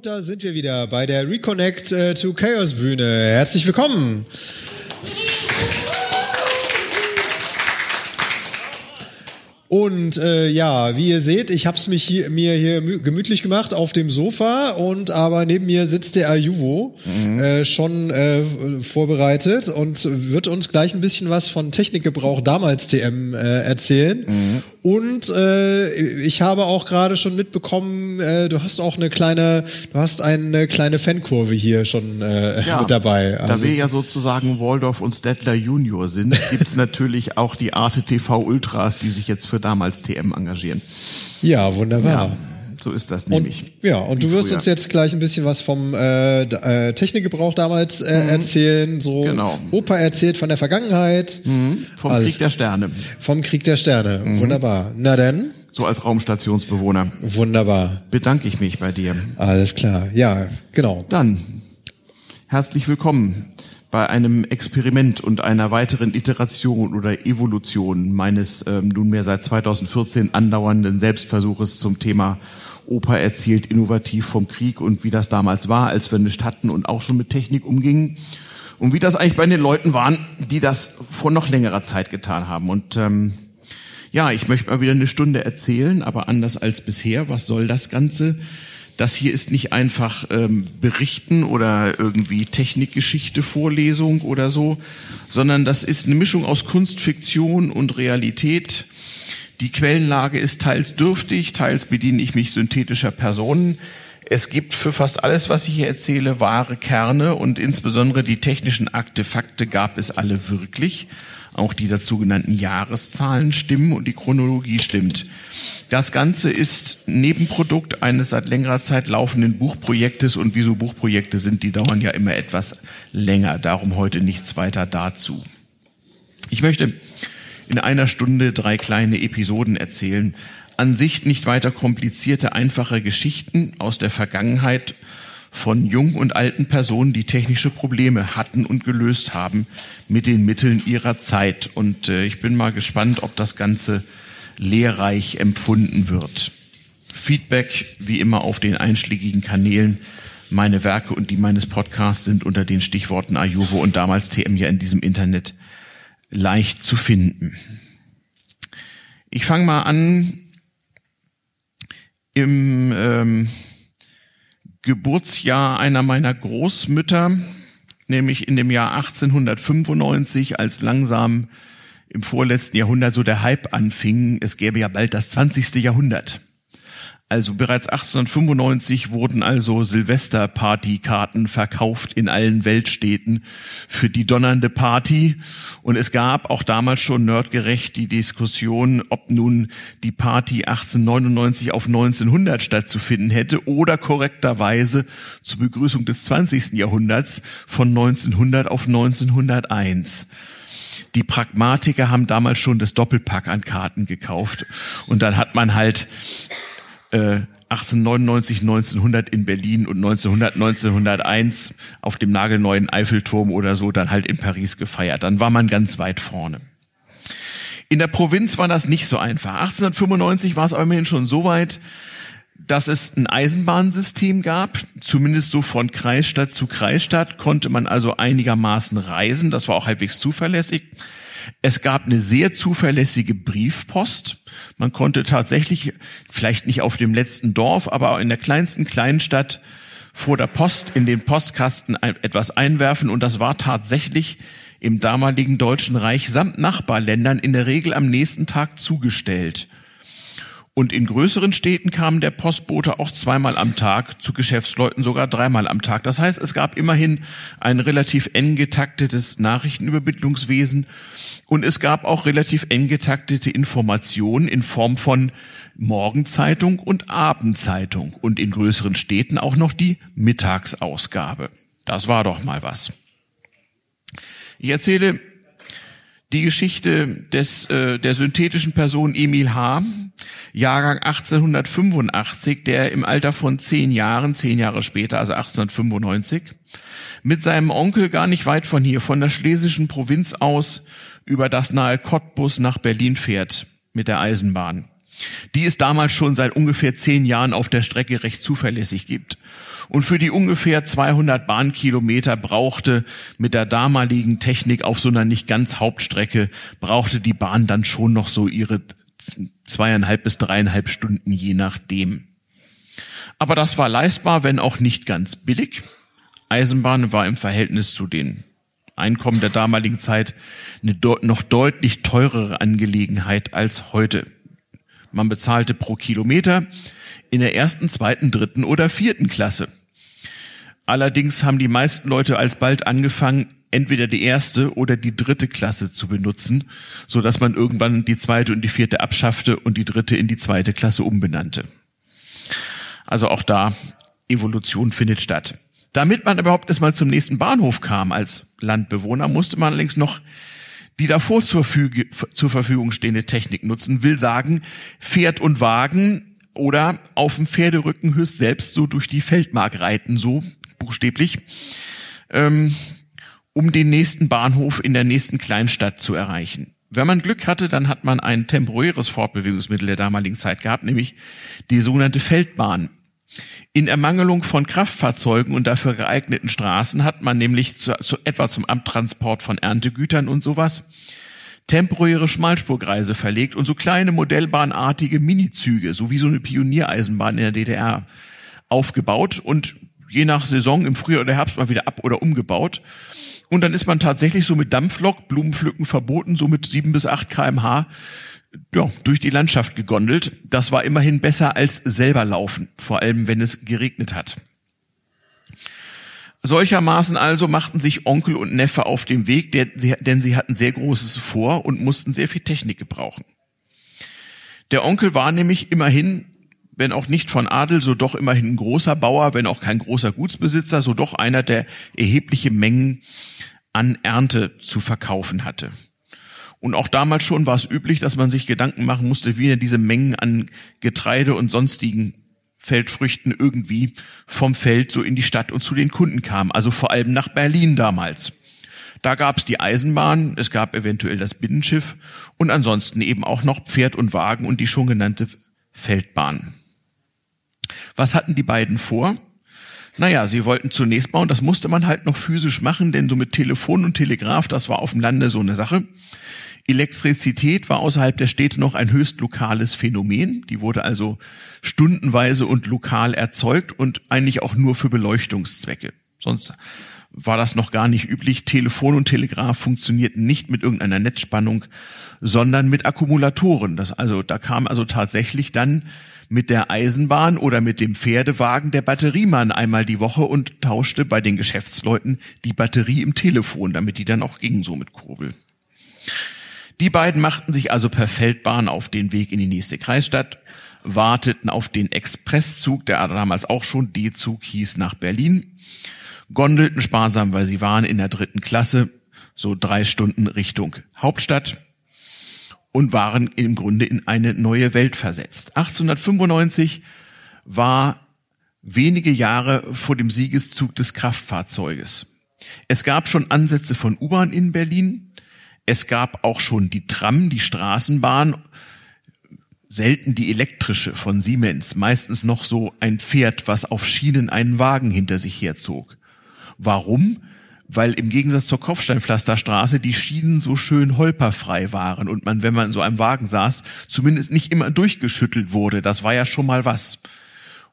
Und da sind wir wieder bei der Reconnect äh, to Chaos Bühne. Herzlich willkommen. Und äh, ja, wie ihr seht, ich habe es mich hier, mir hier gemütlich gemacht auf dem Sofa und aber neben mir sitzt der Ayuvo mhm. äh, schon äh, vorbereitet und wird uns gleich ein bisschen was von Technikgebrauch damals TM äh, erzählen. Mhm. Und äh, ich habe auch gerade schon mitbekommen, äh, du hast auch eine kleine, du hast eine kleine Fankurve hier schon äh, ja, mit dabei. Also, da wir ja sozusagen Waldorf und Stettler Junior sind, gibt's natürlich auch die Arte TV Ultras, die sich jetzt für damals TM engagieren. Ja, wunderbar. Ja. So ist das nämlich. Und, ja, und du wirst früher. uns jetzt gleich ein bisschen was vom äh, äh, Technikgebrauch damals äh, mhm. erzählen. So genau. Opa erzählt von der Vergangenheit. Mhm. Vom Alles. Krieg der Sterne. Vom Krieg der Sterne. Mhm. Wunderbar. Na denn? So als Raumstationsbewohner. Wunderbar. Bedanke ich mich bei dir. Alles klar. Ja, genau. Dann herzlich willkommen bei einem Experiment und einer weiteren Iteration oder Evolution meines ähm, nunmehr seit 2014 andauernden Selbstversuches zum Thema Opa erzählt innovativ vom Krieg und wie das damals war, als wir nicht hatten und auch schon mit Technik umgingen. Und wie das eigentlich bei den Leuten waren, die das vor noch längerer Zeit getan haben. Und ähm, ja, ich möchte mal wieder eine Stunde erzählen, aber anders als bisher. Was soll das Ganze? Das hier ist nicht einfach ähm, Berichten oder irgendwie Technikgeschichte, Vorlesung oder so, sondern das ist eine Mischung aus Kunstfiktion und Realität die Quellenlage ist teils dürftig, teils bediene ich mich synthetischer Personen. Es gibt für fast alles, was ich hier erzähle, wahre Kerne und insbesondere die technischen Artefakte gab es alle wirklich. Auch die dazu genannten Jahreszahlen stimmen und die Chronologie stimmt. Das Ganze ist Nebenprodukt eines seit längerer Zeit laufenden Buchprojektes und wieso Buchprojekte sind, die dauern ja immer etwas länger. Darum heute nichts weiter dazu. Ich möchte in einer Stunde drei kleine Episoden erzählen. An sich nicht weiter komplizierte, einfache Geschichten aus der Vergangenheit von jungen und alten Personen, die technische Probleme hatten und gelöst haben mit den Mitteln ihrer Zeit. Und äh, ich bin mal gespannt, ob das Ganze lehrreich empfunden wird. Feedback wie immer auf den einschlägigen Kanälen. Meine Werke und die meines Podcasts sind unter den Stichworten Ayuvo und damals TM ja in diesem Internet leicht zu finden. Ich fange mal an im ähm, Geburtsjahr einer meiner Großmütter, nämlich in dem Jahr 1895, als langsam im vorletzten Jahrhundert so der Hype anfing. Es gäbe ja bald das 20. Jahrhundert. Also bereits 1895 wurden also Silvesterpartykarten verkauft in allen Weltstädten für die donnernde Party. Und es gab auch damals schon nerdgerecht die Diskussion, ob nun die Party 1899 auf 1900 stattzufinden hätte oder korrekterweise zur Begrüßung des 20. Jahrhunderts von 1900 auf 1901 die Pragmatiker haben damals schon das Doppelpack an Karten gekauft und dann hat man halt 1899, äh, 1900 in Berlin und 1900, 1901 auf dem nagelneuen Eiffelturm oder so dann halt in Paris gefeiert. Dann war man ganz weit vorne. In der Provinz war das nicht so einfach. 1895 war es aber immerhin schon so weit, dass es ein Eisenbahnsystem gab, zumindest so von Kreisstadt zu Kreisstadt konnte man also einigermaßen reisen, das war auch halbwegs zuverlässig. Es gab eine sehr zuverlässige Briefpost. Man konnte tatsächlich, vielleicht nicht auf dem letzten Dorf, aber in der kleinsten Kleinstadt vor der Post in den Postkasten etwas einwerfen und das war tatsächlich im damaligen Deutschen Reich samt Nachbarländern in der Regel am nächsten Tag zugestellt. Und in größeren Städten kam der Postbote auch zweimal am Tag, zu Geschäftsleuten sogar dreimal am Tag. Das heißt, es gab immerhin ein relativ eng getaktetes Nachrichtenübermittlungswesen und es gab auch relativ eng getaktete Informationen in Form von Morgenzeitung und Abendzeitung und in größeren Städten auch noch die Mittagsausgabe. Das war doch mal was. Ich erzähle die Geschichte des, äh, der synthetischen Person Emil H., Jahrgang 1885, der im Alter von zehn Jahren, zehn Jahre später, also 1895, mit seinem Onkel gar nicht weit von hier, von der schlesischen Provinz aus, über das nahe Cottbus nach Berlin fährt mit der Eisenbahn, die es damals schon seit ungefähr zehn Jahren auf der Strecke recht zuverlässig gibt. Und für die ungefähr 200 Bahnkilometer brauchte mit der damaligen Technik auf so einer nicht ganz Hauptstrecke, brauchte die Bahn dann schon noch so ihre zweieinhalb bis dreieinhalb Stunden, je nachdem. Aber das war leistbar, wenn auch nicht ganz billig. Eisenbahn war im Verhältnis zu den Einkommen der damaligen Zeit eine noch deutlich teurere Angelegenheit als heute. Man bezahlte pro Kilometer in der ersten, zweiten, dritten oder vierten Klasse. Allerdings haben die meisten Leute alsbald angefangen, entweder die erste oder die dritte Klasse zu benutzen, so dass man irgendwann die zweite und die vierte abschaffte und die dritte in die zweite Klasse umbenannte. Also auch da Evolution findet statt. Damit man überhaupt erstmal zum nächsten Bahnhof kam als Landbewohner, musste man allerdings noch die davor zur, Füge, zur Verfügung stehende Technik nutzen, will sagen, Pferd und Wagen oder auf dem Pferderücken höchst selbst so durch die Feldmark reiten, so buchstäblich, ähm, um den nächsten Bahnhof in der nächsten Kleinstadt zu erreichen. Wenn man Glück hatte, dann hat man ein temporäres Fortbewegungsmittel der damaligen Zeit gehabt, nämlich die sogenannte Feldbahn. In Ermangelung von Kraftfahrzeugen und dafür geeigneten Straßen hat man nämlich zu, zu, etwa zum Abtransport von Erntegütern und sowas temporäre Schmalspurgreise verlegt und so kleine modellbahnartige Minizüge, so wie so eine Pioniereisenbahn in der DDR aufgebaut und je nach Saison im Frühjahr oder Herbst mal wieder ab oder umgebaut. Und dann ist man tatsächlich so mit Dampflok, Blumenpflücken verboten, so mit sieben bis acht kmh ja, durch die Landschaft gegondelt. Das war immerhin besser als selber laufen, vor allem wenn es geregnet hat. Solchermaßen also machten sich Onkel und Neffe auf den Weg, denn sie hatten sehr Großes vor und mussten sehr viel Technik gebrauchen. Der Onkel war nämlich immerhin, wenn auch nicht von Adel, so doch immerhin ein großer Bauer, wenn auch kein großer Gutsbesitzer, so doch einer, der erhebliche Mengen an Ernte zu verkaufen hatte. Und auch damals schon war es üblich, dass man sich Gedanken machen musste, wie er diese Mengen an Getreide und sonstigen Feldfrüchten irgendwie vom Feld so in die Stadt und zu den Kunden kam. Also vor allem nach Berlin damals. Da gab es die Eisenbahn, es gab eventuell das Binnenschiff und ansonsten eben auch noch Pferd und Wagen und die schon genannte Feldbahn. Was hatten die beiden vor? Naja, sie wollten zunächst bauen, das musste man halt noch physisch machen, denn so mit Telefon und Telegraph, das war auf dem Lande so eine Sache. Elektrizität war außerhalb der Städte noch ein höchst lokales Phänomen. Die wurde also stundenweise und lokal erzeugt und eigentlich auch nur für Beleuchtungszwecke. Sonst war das noch gar nicht üblich. Telefon und Telegraph funktionierten nicht mit irgendeiner Netzspannung, sondern mit Akkumulatoren. Das also, da kam also tatsächlich dann mit der Eisenbahn oder mit dem Pferdewagen der Batteriemann einmal die Woche und tauschte bei den Geschäftsleuten die Batterie im Telefon, damit die dann auch ging so mit Kurbel. Die beiden machten sich also per Feldbahn auf den Weg in die nächste Kreisstadt, warteten auf den Expresszug, der damals auch schon D-Zug hieß, nach Berlin, gondelten sparsam, weil sie waren in der dritten Klasse, so drei Stunden Richtung Hauptstadt und waren im Grunde in eine neue Welt versetzt. 1895 war wenige Jahre vor dem Siegeszug des Kraftfahrzeuges. Es gab schon Ansätze von U-Bahn in Berlin, es gab auch schon die Tram, die Straßenbahn, selten die elektrische von Siemens, meistens noch so ein Pferd, was auf Schienen einen Wagen hinter sich herzog. Warum? Weil im Gegensatz zur Kopfsteinpflasterstraße die Schienen so schön holperfrei waren und man, wenn man in so einem Wagen saß, zumindest nicht immer durchgeschüttelt wurde. Das war ja schon mal was.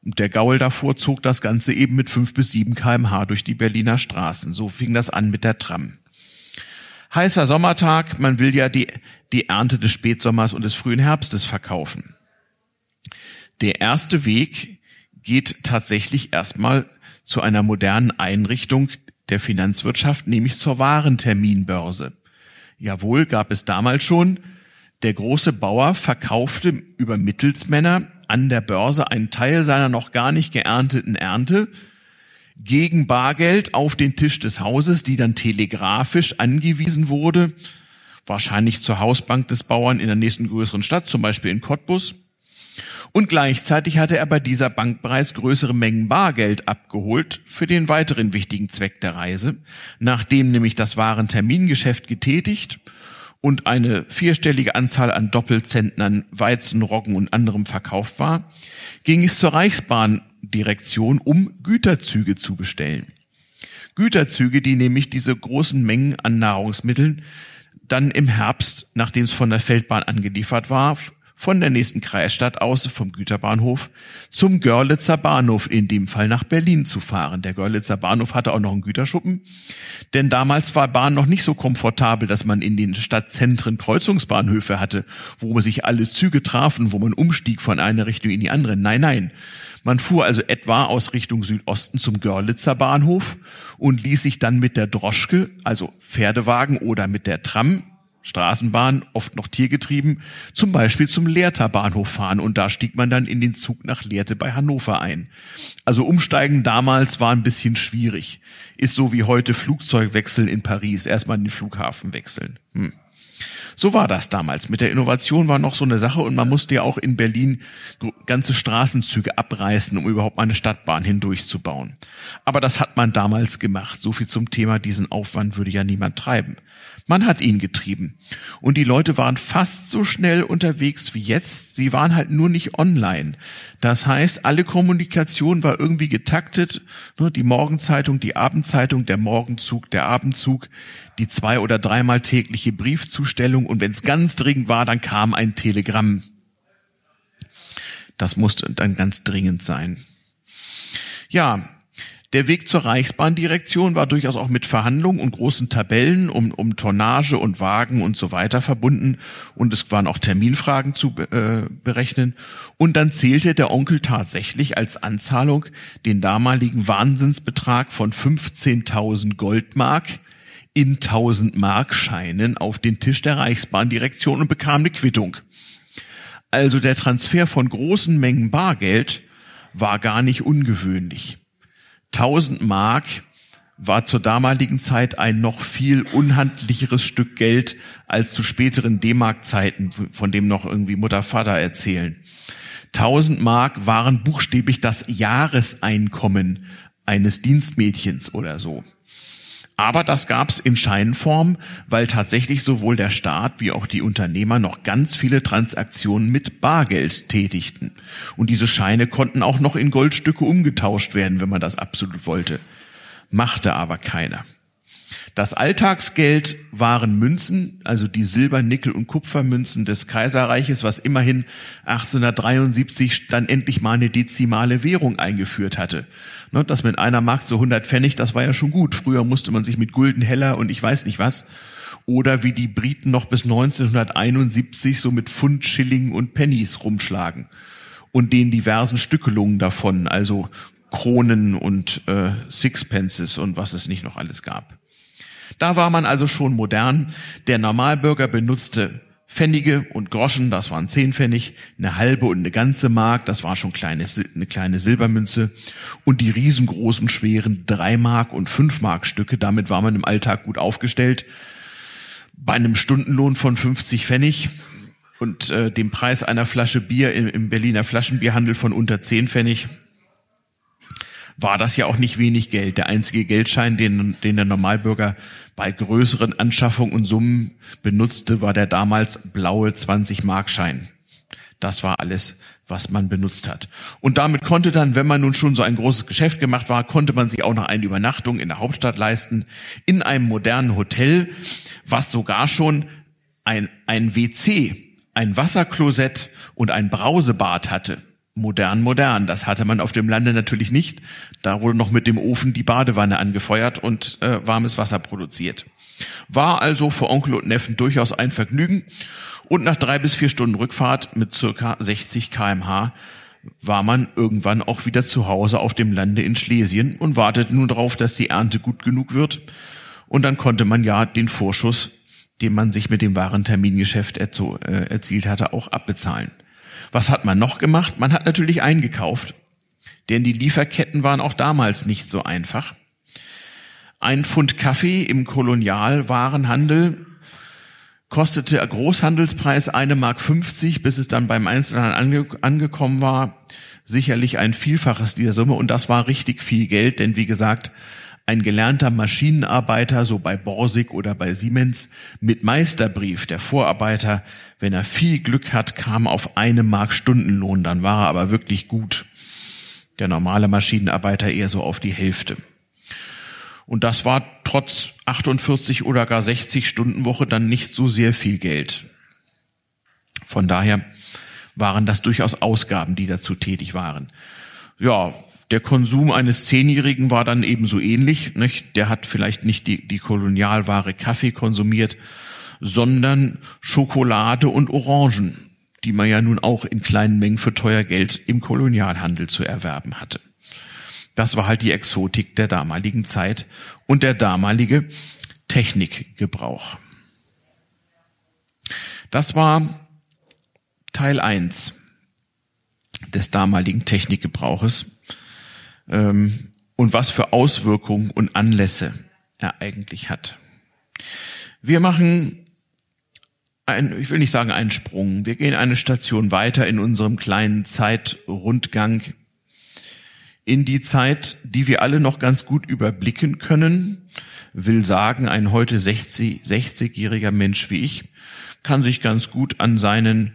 Und der Gaul davor zog das Ganze eben mit fünf bis sieben kmh durch die Berliner Straßen. So fing das an mit der Tram heißer Sommertag, man will ja die, die Ernte des Spätsommers und des frühen Herbstes verkaufen. Der erste Weg geht tatsächlich erstmal zu einer modernen Einrichtung der Finanzwirtschaft, nämlich zur Warenterminbörse. Jawohl, gab es damals schon. Der große Bauer verkaufte über Mittelsmänner an der Börse einen Teil seiner noch gar nicht geernteten Ernte gegen Bargeld auf den Tisch des Hauses, die dann telegrafisch angewiesen wurde, wahrscheinlich zur Hausbank des Bauern in der nächsten größeren Stadt, zum Beispiel in Cottbus. Und gleichzeitig hatte er bei dieser Bank bereits größere Mengen Bargeld abgeholt für den weiteren wichtigen Zweck der Reise, nachdem nämlich das Warentermingeschäft getätigt und eine vierstellige Anzahl an Doppelzentnern Weizen, Roggen und anderem verkauft war, ging es zur Reichsbahn Reichsbahndirektion, um Güterzüge zu bestellen. Güterzüge, die nämlich diese großen Mengen an Nahrungsmitteln dann im Herbst, nachdem es von der Feldbahn angeliefert war, von der nächsten Kreisstadt aus, vom Güterbahnhof, zum Görlitzer Bahnhof, in dem Fall nach Berlin zu fahren. Der Görlitzer Bahnhof hatte auch noch einen Güterschuppen, denn damals war Bahn noch nicht so komfortabel, dass man in den Stadtzentren Kreuzungsbahnhöfe hatte, wo sich alle Züge trafen, wo man umstieg von einer Richtung in die andere. Nein, nein. Man fuhr also etwa aus Richtung Südosten zum Görlitzer Bahnhof und ließ sich dann mit der Droschke, also Pferdewagen oder mit der Tram Straßenbahn, oft noch tiergetrieben, zum Beispiel zum Lehrter Bahnhof fahren und da stieg man dann in den Zug nach Lehrte bei Hannover ein. Also umsteigen damals war ein bisschen schwierig. Ist so wie heute Flugzeugwechseln in Paris, erstmal den Flughafen wechseln. Hm. So war das damals. Mit der Innovation war noch so eine Sache und man musste ja auch in Berlin ganze Straßenzüge abreißen, um überhaupt mal eine Stadtbahn hindurchzubauen. Aber das hat man damals gemacht. So viel zum Thema, diesen Aufwand würde ja niemand treiben. Man hat ihn getrieben. Und die Leute waren fast so schnell unterwegs wie jetzt. Sie waren halt nur nicht online. Das heißt, alle Kommunikation war irgendwie getaktet. Ne, die Morgenzeitung, die Abendzeitung, der Morgenzug, der Abendzug, die zwei- oder dreimal tägliche Briefzustellung. Und wenn es ganz dringend war, dann kam ein Telegramm. Das musste dann ganz dringend sein. Ja, der Weg zur Reichsbahndirektion war durchaus auch mit Verhandlungen und großen Tabellen um, um Tonnage und Wagen und so weiter verbunden und es waren auch Terminfragen zu äh, berechnen. Und dann zählte der Onkel tatsächlich als Anzahlung den damaligen Wahnsinnsbetrag von 15.000 Goldmark in 1000 Markscheinen auf den Tisch der Reichsbahndirektion und bekam eine Quittung. Also der Transfer von großen Mengen Bargeld war gar nicht ungewöhnlich. 1000 Mark war zur damaligen Zeit ein noch viel unhandlicheres Stück Geld als zu späteren D-Mark-Zeiten, von dem noch irgendwie Mutter, Vater erzählen. 1000 Mark waren buchstäblich das Jahreseinkommen eines Dienstmädchens oder so. Aber das gab's in Scheinform, weil tatsächlich sowohl der Staat wie auch die Unternehmer noch ganz viele Transaktionen mit Bargeld tätigten. Und diese Scheine konnten auch noch in Goldstücke umgetauscht werden, wenn man das absolut wollte. Machte aber keiner. Das Alltagsgeld waren Münzen, also die Silber-, Nickel- und Kupfermünzen des Kaiserreiches, was immerhin 1873 dann endlich mal eine dezimale Währung eingeführt hatte. Ne, das mit einer Mark so 100 Pfennig, das war ja schon gut. Früher musste man sich mit Gulden heller und ich weiß nicht was. Oder wie die Briten noch bis 1971 so mit Pfund, Schilling und Pennies rumschlagen. Und den diversen Stückelungen davon, also Kronen und äh, Sixpences und was es nicht noch alles gab. Da war man also schon modern. Der Normalbürger benutzte Pfennige und Groschen, das waren zehn Pfennig, eine halbe und eine ganze Mark, das war schon kleine, eine kleine Silbermünze und die riesengroßen, schweren drei Mark und fünf Mark Stücke, damit war man im Alltag gut aufgestellt. Bei einem Stundenlohn von 50 Pfennig und äh, dem Preis einer Flasche Bier im, im Berliner Flaschenbierhandel von unter 10 Pfennig war das ja auch nicht wenig Geld. Der einzige Geldschein, den, den der Normalbürger bei größeren Anschaffungen und Summen benutzte, war der damals blaue 20-Markschein. Das war alles, was man benutzt hat. Und damit konnte dann, wenn man nun schon so ein großes Geschäft gemacht war, konnte man sich auch noch eine Übernachtung in der Hauptstadt leisten, in einem modernen Hotel, was sogar schon ein, ein WC, ein Wasserklosett und ein Brausebad hatte modern, modern. Das hatte man auf dem Lande natürlich nicht. Da wurde noch mit dem Ofen die Badewanne angefeuert und äh, warmes Wasser produziert. War also für Onkel und Neffen durchaus ein Vergnügen. Und nach drei bis vier Stunden Rückfahrt mit circa 60 kmh war man irgendwann auch wieder zu Hause auf dem Lande in Schlesien und wartete nun darauf, dass die Ernte gut genug wird. Und dann konnte man ja den Vorschuss, den man sich mit dem Warentermingeschäft äh, erzielt hatte, auch abbezahlen. Was hat man noch gemacht? Man hat natürlich eingekauft, denn die Lieferketten waren auch damals nicht so einfach. Ein Pfund Kaffee im Kolonialwarenhandel kostete Großhandelspreis eine Mark 50, bis es dann beim Einzelhandel ange angekommen war, sicherlich ein Vielfaches dieser Summe und das war richtig viel Geld, denn wie gesagt, ein gelernter Maschinenarbeiter, so bei Borsig oder bei Siemens, mit Meisterbrief, der Vorarbeiter, wenn er viel Glück hat, kam auf eine Mark Stundenlohn, dann war er aber wirklich gut. der normale Maschinenarbeiter eher so auf die Hälfte. Und das war trotz 48 oder gar 60 Stunden Woche dann nicht so sehr viel Geld. Von daher waren das durchaus Ausgaben, die dazu tätig waren. Ja, der Konsum eines Zehnjährigen war dann ebenso ähnlich. Nicht? Der hat vielleicht nicht die, die Kolonialware Kaffee konsumiert, sondern Schokolade und Orangen, die man ja nun auch in kleinen Mengen für teuer Geld im Kolonialhandel zu erwerben hatte. Das war halt die Exotik der damaligen Zeit und der damalige Technikgebrauch. Das war Teil eins des damaligen Technikgebrauches ähm, und was für Auswirkungen und Anlässe er eigentlich hat. Wir machen ein, ich will nicht sagen einen Sprung, wir gehen eine Station weiter in unserem kleinen Zeitrundgang in die Zeit, die wir alle noch ganz gut überblicken können, will sagen, ein heute 60, 60-jähriger Mensch wie ich kann sich ganz gut an seinen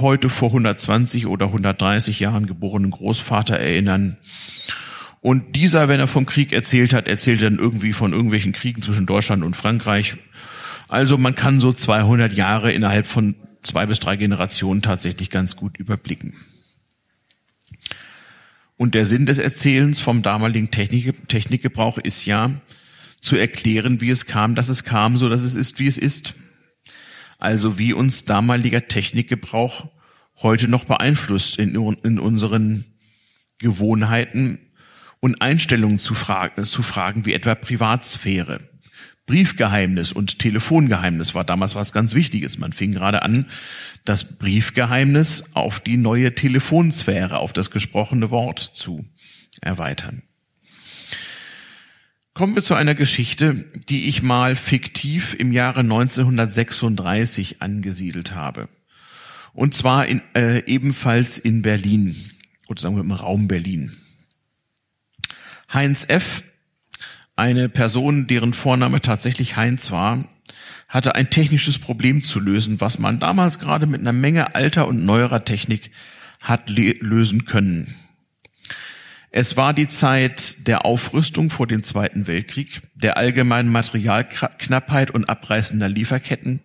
heute vor 120 oder 130 Jahren geborenen Großvater erinnern. Und dieser, wenn er vom Krieg erzählt hat, erzählt dann irgendwie von irgendwelchen Kriegen zwischen Deutschland und Frankreich. Also man kann so 200 Jahre innerhalb von zwei bis drei Generationen tatsächlich ganz gut überblicken. Und der Sinn des Erzählens vom damaligen Technik, Technikgebrauch ist ja, zu erklären, wie es kam, dass es kam, so dass es ist, wie es ist. Also wie uns damaliger Technikgebrauch heute noch beeinflusst in, in unseren Gewohnheiten und Einstellungen zu, Fra zu Fragen wie etwa Privatsphäre. Briefgeheimnis und Telefongeheimnis war damals was ganz Wichtiges. Man fing gerade an, das Briefgeheimnis auf die neue Telefonsphäre, auf das gesprochene Wort zu erweitern. Kommen wir zu einer Geschichte, die ich mal fiktiv im Jahre 1936 angesiedelt habe. Und zwar in, äh, ebenfalls in Berlin, oder sagen wir im Raum Berlin. Heinz F., eine Person, deren Vorname tatsächlich Heinz war, hatte ein technisches Problem zu lösen, was man damals gerade mit einer Menge alter und neuerer Technik hat lösen können. Es war die Zeit der Aufrüstung vor dem Zweiten Weltkrieg, der allgemeinen Materialknappheit und abreißender Lieferketten,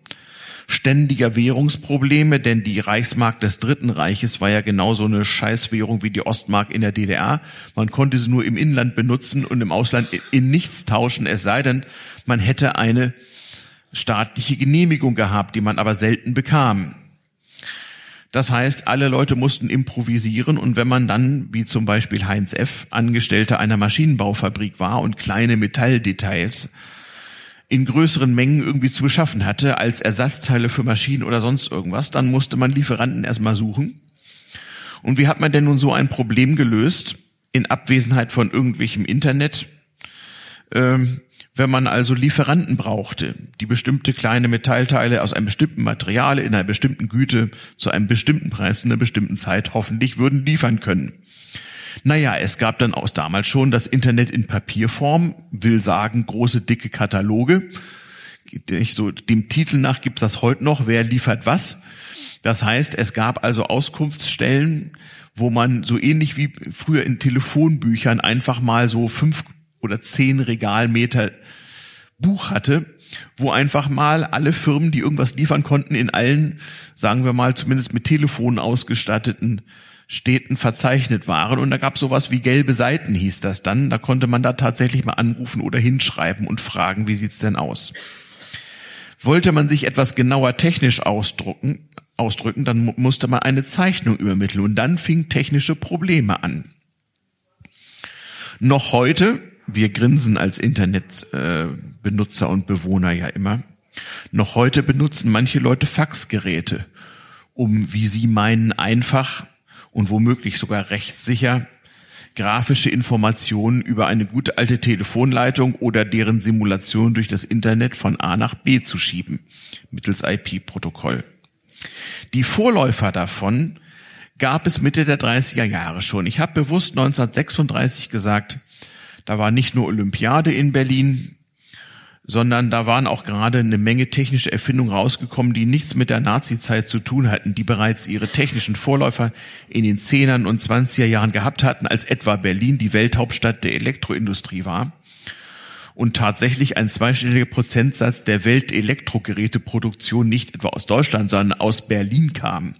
ständiger Währungsprobleme, denn die Reichsmark des Dritten Reiches war ja genauso eine Scheißwährung wie die Ostmark in der DDR. Man konnte sie nur im Inland benutzen und im Ausland in nichts tauschen, es sei denn, man hätte eine staatliche Genehmigung gehabt, die man aber selten bekam. Das heißt, alle Leute mussten improvisieren und wenn man dann, wie zum Beispiel Heinz F., Angestellter einer Maschinenbaufabrik war und kleine Metalldetails in größeren Mengen irgendwie zu beschaffen hatte, als Ersatzteile für Maschinen oder sonst irgendwas, dann musste man Lieferanten erstmal suchen. Und wie hat man denn nun so ein Problem gelöst in Abwesenheit von irgendwelchem Internet? Ähm, wenn man also Lieferanten brauchte, die bestimmte kleine Metallteile aus einem bestimmten Material in einer bestimmten Güte zu einem bestimmten Preis in einer bestimmten Zeit hoffentlich würden liefern können. Naja, es gab dann auch damals schon das Internet in Papierform, will sagen große dicke Kataloge. So, dem Titel nach gibt's das heute noch, wer liefert was. Das heißt, es gab also Auskunftsstellen, wo man so ähnlich wie früher in Telefonbüchern einfach mal so fünf oder zehn Regalmeter Buch hatte, wo einfach mal alle Firmen, die irgendwas liefern konnten, in allen, sagen wir mal, zumindest mit Telefonen ausgestatteten Städten verzeichnet waren. Und da gab sowas wie gelbe Seiten, hieß das dann. Da konnte man da tatsächlich mal anrufen oder hinschreiben und fragen, wie sieht's denn aus? Wollte man sich etwas genauer technisch ausdrucken, ausdrücken, dann musste man eine Zeichnung übermitteln und dann fing technische Probleme an. Noch heute, wir grinsen als Internetbenutzer und Bewohner ja immer, noch heute benutzen manche Leute Faxgeräte, um, wie sie meinen, einfach und womöglich sogar rechtssicher grafische Informationen über eine gute alte Telefonleitung oder deren Simulation durch das Internet von A nach B zu schieben, mittels IP-Protokoll. Die Vorläufer davon gab es Mitte der 30er Jahre schon. Ich habe bewusst 1936 gesagt, da war nicht nur Olympiade in Berlin, sondern da waren auch gerade eine Menge technische Erfindungen rausgekommen, die nichts mit der Nazi-Zeit zu tun hatten, die bereits ihre technischen Vorläufer in den Zehnern und Zwanziger Jahren gehabt hatten, als etwa Berlin die Welthauptstadt der Elektroindustrie war und tatsächlich ein zweistelliger Prozentsatz der Weltelektrogeräteproduktion nicht etwa aus Deutschland, sondern aus Berlin kam.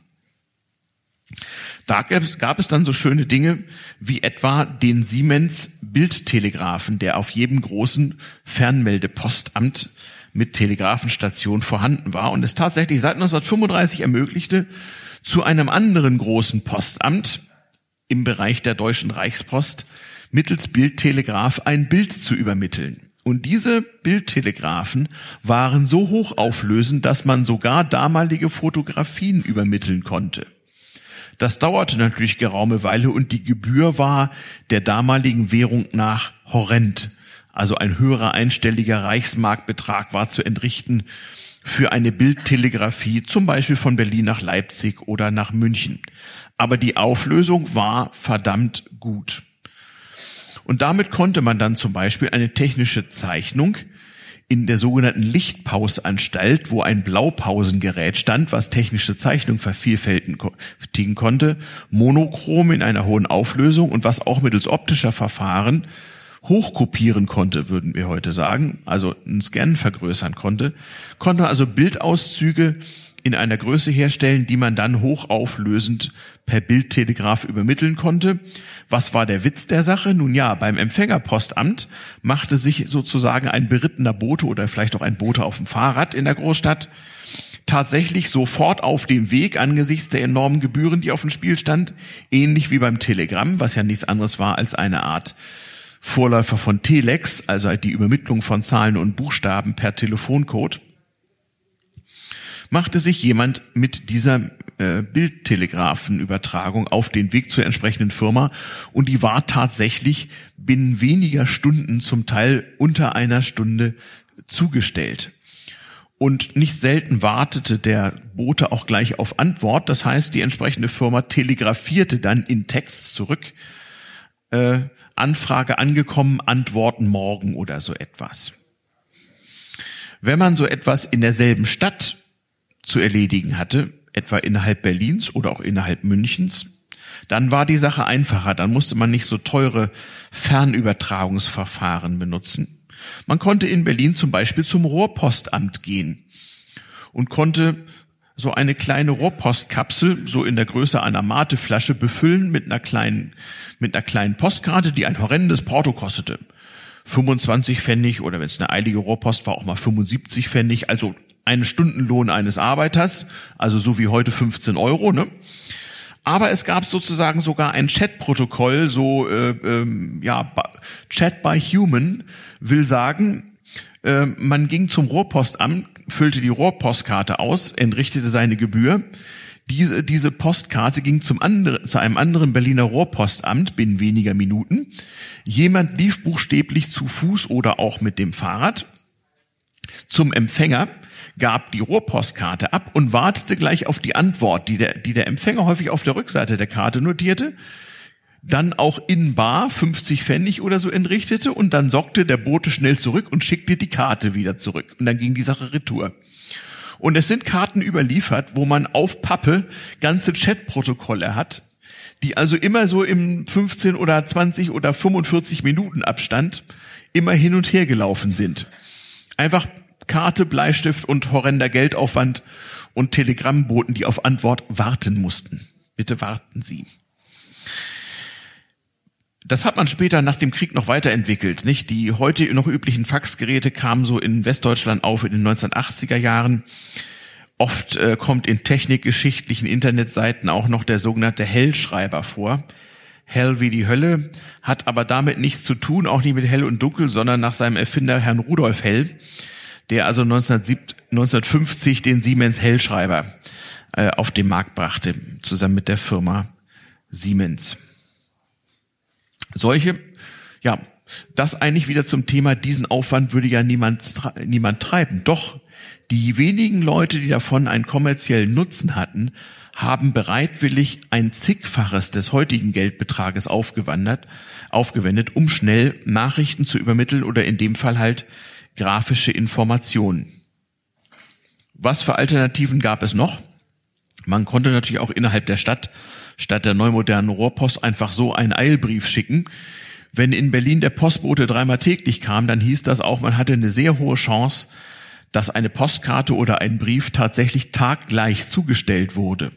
Da gab es, dann so schöne Dinge wie etwa den Siemens Bildtelegraphen, der auf jedem großen Fernmeldepostamt mit Telegrafenstation vorhanden war und es tatsächlich seit 1935 ermöglichte, zu einem anderen großen Postamt im Bereich der Deutschen Reichspost mittels Bildtelegraph ein Bild zu übermitteln. Und diese Bildtelegraphen waren so hochauflösend, dass man sogar damalige Fotografien übermitteln konnte. Das dauerte natürlich geraume Weile und die Gebühr war der damaligen Währung nach horrend. Also ein höherer einstelliger Reichsmarkbetrag war zu entrichten für eine Bildtelegrafie, zum Beispiel von Berlin nach Leipzig oder nach München. Aber die Auflösung war verdammt gut. Und damit konnte man dann zum Beispiel eine technische Zeichnung in der sogenannten Lichtpausanstalt, wo ein Blaupausengerät stand, was technische Zeichnung vervielfältigen konnte, monochrom in einer hohen Auflösung und was auch mittels optischer Verfahren hochkopieren konnte, würden wir heute sagen, also einen Scan vergrößern konnte, konnte also Bildauszüge in einer Größe herstellen, die man dann hochauflösend per Bildtelegraph übermitteln konnte. Was war der Witz der Sache? Nun ja, beim Empfängerpostamt machte sich sozusagen ein berittener Bote oder vielleicht auch ein Bote auf dem Fahrrad in der Großstadt tatsächlich sofort auf dem Weg angesichts der enormen Gebühren, die auf dem Spiel stand, ähnlich wie beim Telegramm, was ja nichts anderes war als eine Art Vorläufer von Telex, also die Übermittlung von Zahlen und Buchstaben per Telefoncode machte sich jemand mit dieser äh, Bildtelegraphenübertragung auf den Weg zur entsprechenden Firma und die war tatsächlich binnen weniger Stunden, zum Teil unter einer Stunde zugestellt. Und nicht selten wartete der Bote auch gleich auf Antwort. Das heißt, die entsprechende Firma telegrafierte dann in Text zurück, äh, Anfrage angekommen, Antworten morgen oder so etwas. Wenn man so etwas in derselben Stadt zu erledigen hatte, etwa innerhalb Berlins oder auch innerhalb Münchens, dann war die Sache einfacher. Dann musste man nicht so teure Fernübertragungsverfahren benutzen. Man konnte in Berlin zum Beispiel zum Rohrpostamt gehen und konnte so eine kleine Rohrpostkapsel so in der Größe einer Mateflasche befüllen mit einer kleinen, mit einer kleinen Postkarte, die ein horrendes Porto kostete. 25 Pfennig oder wenn es eine eilige Rohrpost war, auch mal 75 Pfennig, also einen Stundenlohn eines Arbeiters, also so wie heute 15 Euro, ne? Aber es gab sozusagen sogar ein Chatprotokoll, so äh, ähm, ja Chat by Human will sagen, äh, man ging zum Rohrpostamt, füllte die Rohrpostkarte aus, entrichtete seine Gebühr. Diese, diese Postkarte ging zum andere, zu einem anderen Berliner Rohrpostamt binnen weniger Minuten. Jemand lief buchstäblich zu Fuß oder auch mit dem Fahrrad zum Empfänger, gab die Rohrpostkarte ab und wartete gleich auf die Antwort, die der, die der Empfänger häufig auf der Rückseite der Karte notierte, dann auch in bar 50 Pfennig oder so entrichtete und dann sorgte der Bote schnell zurück und schickte die Karte wieder zurück. Und dann ging die Sache retour. Und es sind Karten überliefert, wo man auf Pappe ganze Chatprotokolle hat, die also immer so im 15 oder 20 oder 45 Minuten Abstand immer hin und her gelaufen sind. Einfach Karte, Bleistift und horrender Geldaufwand und Telegrammboten, die auf Antwort warten mussten. Bitte warten Sie. Das hat man später nach dem Krieg noch weiterentwickelt, nicht? Die heute noch üblichen Faxgeräte kamen so in Westdeutschland auf in den 1980er Jahren. Oft äh, kommt in technikgeschichtlichen Internetseiten auch noch der sogenannte Hellschreiber vor. Hell wie die Hölle, hat aber damit nichts zu tun, auch nicht mit Hell und Dunkel, sondern nach seinem Erfinder Herrn Rudolf Hell der also 1950 den Siemens Hellschreiber äh, auf den Markt brachte, zusammen mit der Firma Siemens. Solche, ja, das eigentlich wieder zum Thema, diesen Aufwand würde ja niemand, niemand treiben. Doch die wenigen Leute, die davon einen kommerziellen Nutzen hatten, haben bereitwillig ein zigfaches des heutigen Geldbetrages aufgewendet, aufgewendet, um schnell Nachrichten zu übermitteln oder in dem Fall halt grafische Informationen. Was für Alternativen gab es noch? Man konnte natürlich auch innerhalb der Stadt statt der neumodernen Rohrpost einfach so einen Eilbrief schicken. Wenn in Berlin der Postbote dreimal täglich kam, dann hieß das auch, man hatte eine sehr hohe Chance, dass eine Postkarte oder ein Brief tatsächlich taggleich zugestellt wurde.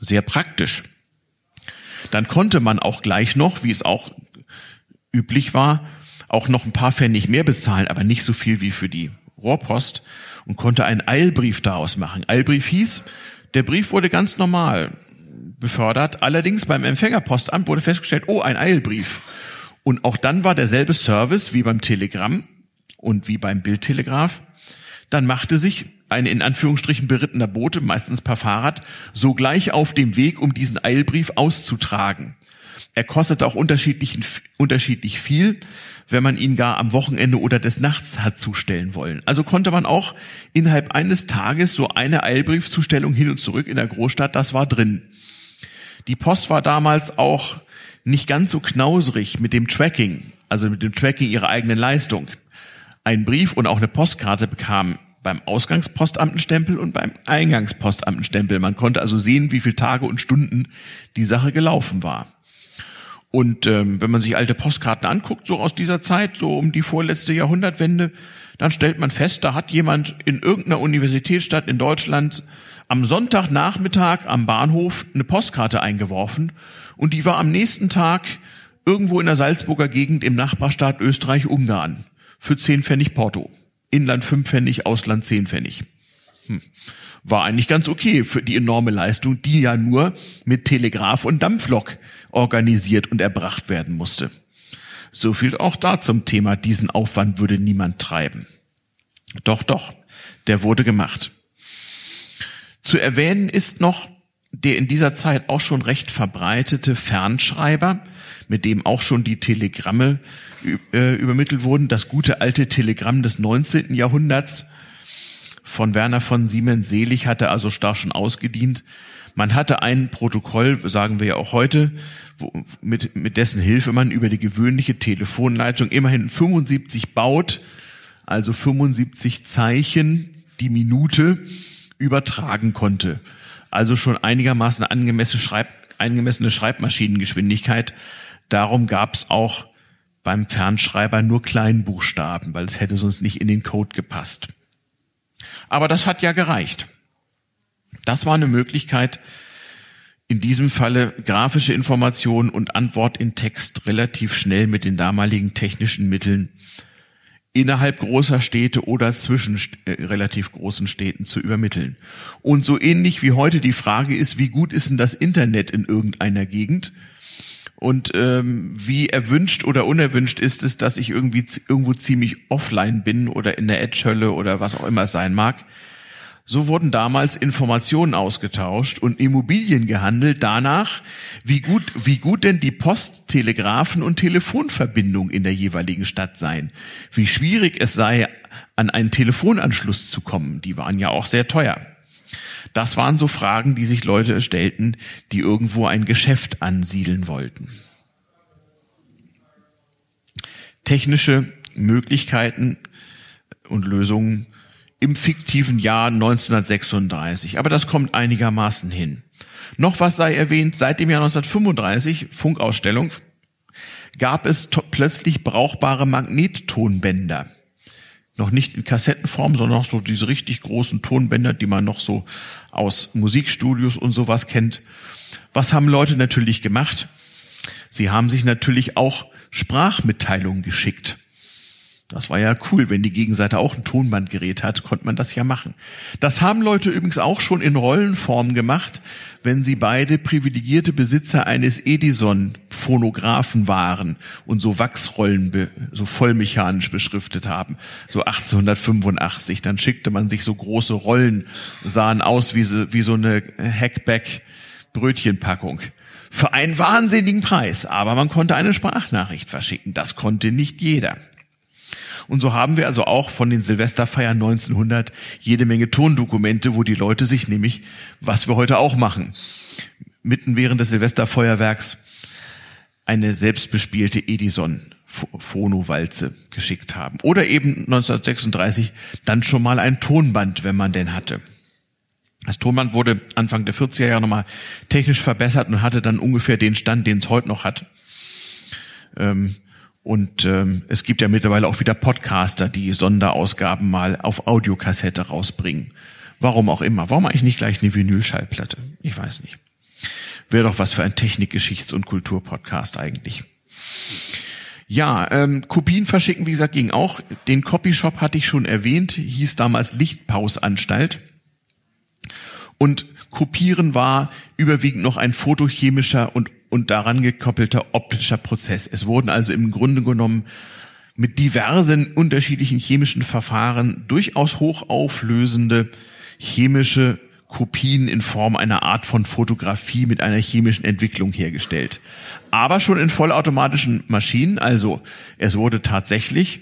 Sehr praktisch. Dann konnte man auch gleich noch, wie es auch üblich war, auch noch ein paar Pfennig mehr bezahlen, aber nicht so viel wie für die Rohrpost und konnte einen Eilbrief daraus machen. Eilbrief hieß, der Brief wurde ganz normal befördert. Allerdings beim Empfängerpostamt wurde festgestellt, oh, ein Eilbrief. Und auch dann war derselbe Service wie beim Telegramm und wie beim Bildtelegraph. Dann machte sich ein in Anführungsstrichen berittener Bote, meistens per Fahrrad, sogleich auf dem Weg, um diesen Eilbrief auszutragen. Er kostete auch unterschiedlich, unterschiedlich viel, wenn man ihn gar am Wochenende oder des Nachts hat zustellen wollen. Also konnte man auch innerhalb eines Tages so eine Eilbriefzustellung hin und zurück in der Großstadt, das war drin. Die Post war damals auch nicht ganz so knauserig mit dem Tracking, also mit dem Tracking ihrer eigenen Leistung. Ein Brief und auch eine Postkarte bekam beim Ausgangspostamtenstempel und beim Eingangspostamtenstempel. Man konnte also sehen, wie viele Tage und Stunden die Sache gelaufen war. Und ähm, wenn man sich alte Postkarten anguckt, so aus dieser Zeit, so um die vorletzte Jahrhundertwende, dann stellt man fest, da hat jemand in irgendeiner Universitätsstadt in Deutschland am Sonntagnachmittag am Bahnhof eine Postkarte eingeworfen und die war am nächsten Tag irgendwo in der Salzburger Gegend im Nachbarstaat Österreich-Ungarn für 10 Pfennig Porto. Inland 5 Pfennig, Ausland 10 Pfennig. Hm. War eigentlich ganz okay für die enorme Leistung, die ja nur mit Telegraph und Dampflok organisiert und erbracht werden musste. So viel auch da zum Thema, diesen Aufwand würde niemand treiben. Doch, doch, der wurde gemacht. Zu erwähnen ist noch der in dieser Zeit auch schon recht verbreitete Fernschreiber, mit dem auch schon die Telegramme äh, übermittelt wurden. Das gute alte Telegramm des 19. Jahrhunderts von Werner von Siemens Selig hatte also da schon ausgedient. Man hatte ein Protokoll, sagen wir ja auch heute, wo, mit, mit dessen Hilfe man über die gewöhnliche Telefonleitung immerhin 75 baut, also 75 Zeichen die Minute übertragen konnte. Also schon einigermaßen angemessene, Schreib, angemessene Schreibmaschinengeschwindigkeit. Darum gab es auch beim Fernschreiber nur Kleinbuchstaben, weil es hätte sonst nicht in den Code gepasst. Aber das hat ja gereicht. Das war eine Möglichkeit, in diesem Falle grafische Informationen und Antwort in Text relativ schnell mit den damaligen technischen Mitteln innerhalb großer Städte oder zwischen äh, relativ großen Städten zu übermitteln. Und so ähnlich wie heute die Frage ist, wie gut ist denn das Internet in irgendeiner Gegend? Und ähm, wie erwünscht oder unerwünscht ist es, dass ich irgendwie irgendwo ziemlich offline bin oder in der Edge-Hölle oder was auch immer es sein mag. So wurden damals Informationen ausgetauscht und Immobilien gehandelt danach, wie gut, wie gut denn die Post, Telegrafen und Telefonverbindung in der jeweiligen Stadt seien. Wie schwierig es sei, an einen Telefonanschluss zu kommen. Die waren ja auch sehr teuer. Das waren so Fragen, die sich Leute stellten, die irgendwo ein Geschäft ansiedeln wollten. Technische Möglichkeiten und Lösungen im fiktiven Jahr 1936. Aber das kommt einigermaßen hin. Noch was sei erwähnt, seit dem Jahr 1935, Funkausstellung, gab es plötzlich brauchbare Magnettonbänder. Noch nicht in Kassettenform, sondern noch so diese richtig großen Tonbänder, die man noch so aus Musikstudios und sowas kennt. Was haben Leute natürlich gemacht? Sie haben sich natürlich auch Sprachmitteilungen geschickt. Das war ja cool, wenn die Gegenseite auch ein Tonbandgerät hat, konnte man das ja machen. Das haben Leute übrigens auch schon in Rollenform gemacht, wenn sie beide privilegierte Besitzer eines Edison-Phonographen waren und so Wachsrollen so vollmechanisch beschriftet haben. So 1885, dann schickte man sich so große Rollen, sahen aus wie so, wie so eine Hackback-Brötchenpackung. Für einen wahnsinnigen Preis, aber man konnte eine Sprachnachricht verschicken. Das konnte nicht jeder. Und so haben wir also auch von den Silvesterfeiern 1900 jede Menge Tondokumente, wo die Leute sich nämlich, was wir heute auch machen, mitten während des Silvesterfeuerwerks eine selbstbespielte Edison Phonowalze geschickt haben. Oder eben 1936 dann schon mal ein Tonband, wenn man denn hatte. Das Tonband wurde Anfang der 40er Jahre nochmal technisch verbessert und hatte dann ungefähr den Stand, den es heute noch hat. Ähm, und ähm, es gibt ja mittlerweile auch wieder Podcaster, die Sonderausgaben mal auf Audiokassette rausbringen. Warum auch immer. Warum eigentlich nicht gleich eine Vinylschallplatte? Ich weiß nicht. Wäre doch was für ein Technik-, und Kulturpodcast eigentlich. Ja, ähm, Kopien verschicken, wie gesagt, ging auch. Den Copyshop hatte ich schon erwähnt, hieß damals Lichtpausanstalt. Und Kopieren war überwiegend noch ein photochemischer und, und daran gekoppelter optischer Prozess. Es wurden also im Grunde genommen mit diversen unterschiedlichen chemischen Verfahren durchaus hochauflösende chemische Kopien in Form einer Art von Fotografie mit einer chemischen Entwicklung hergestellt. Aber schon in vollautomatischen Maschinen, also es wurde tatsächlich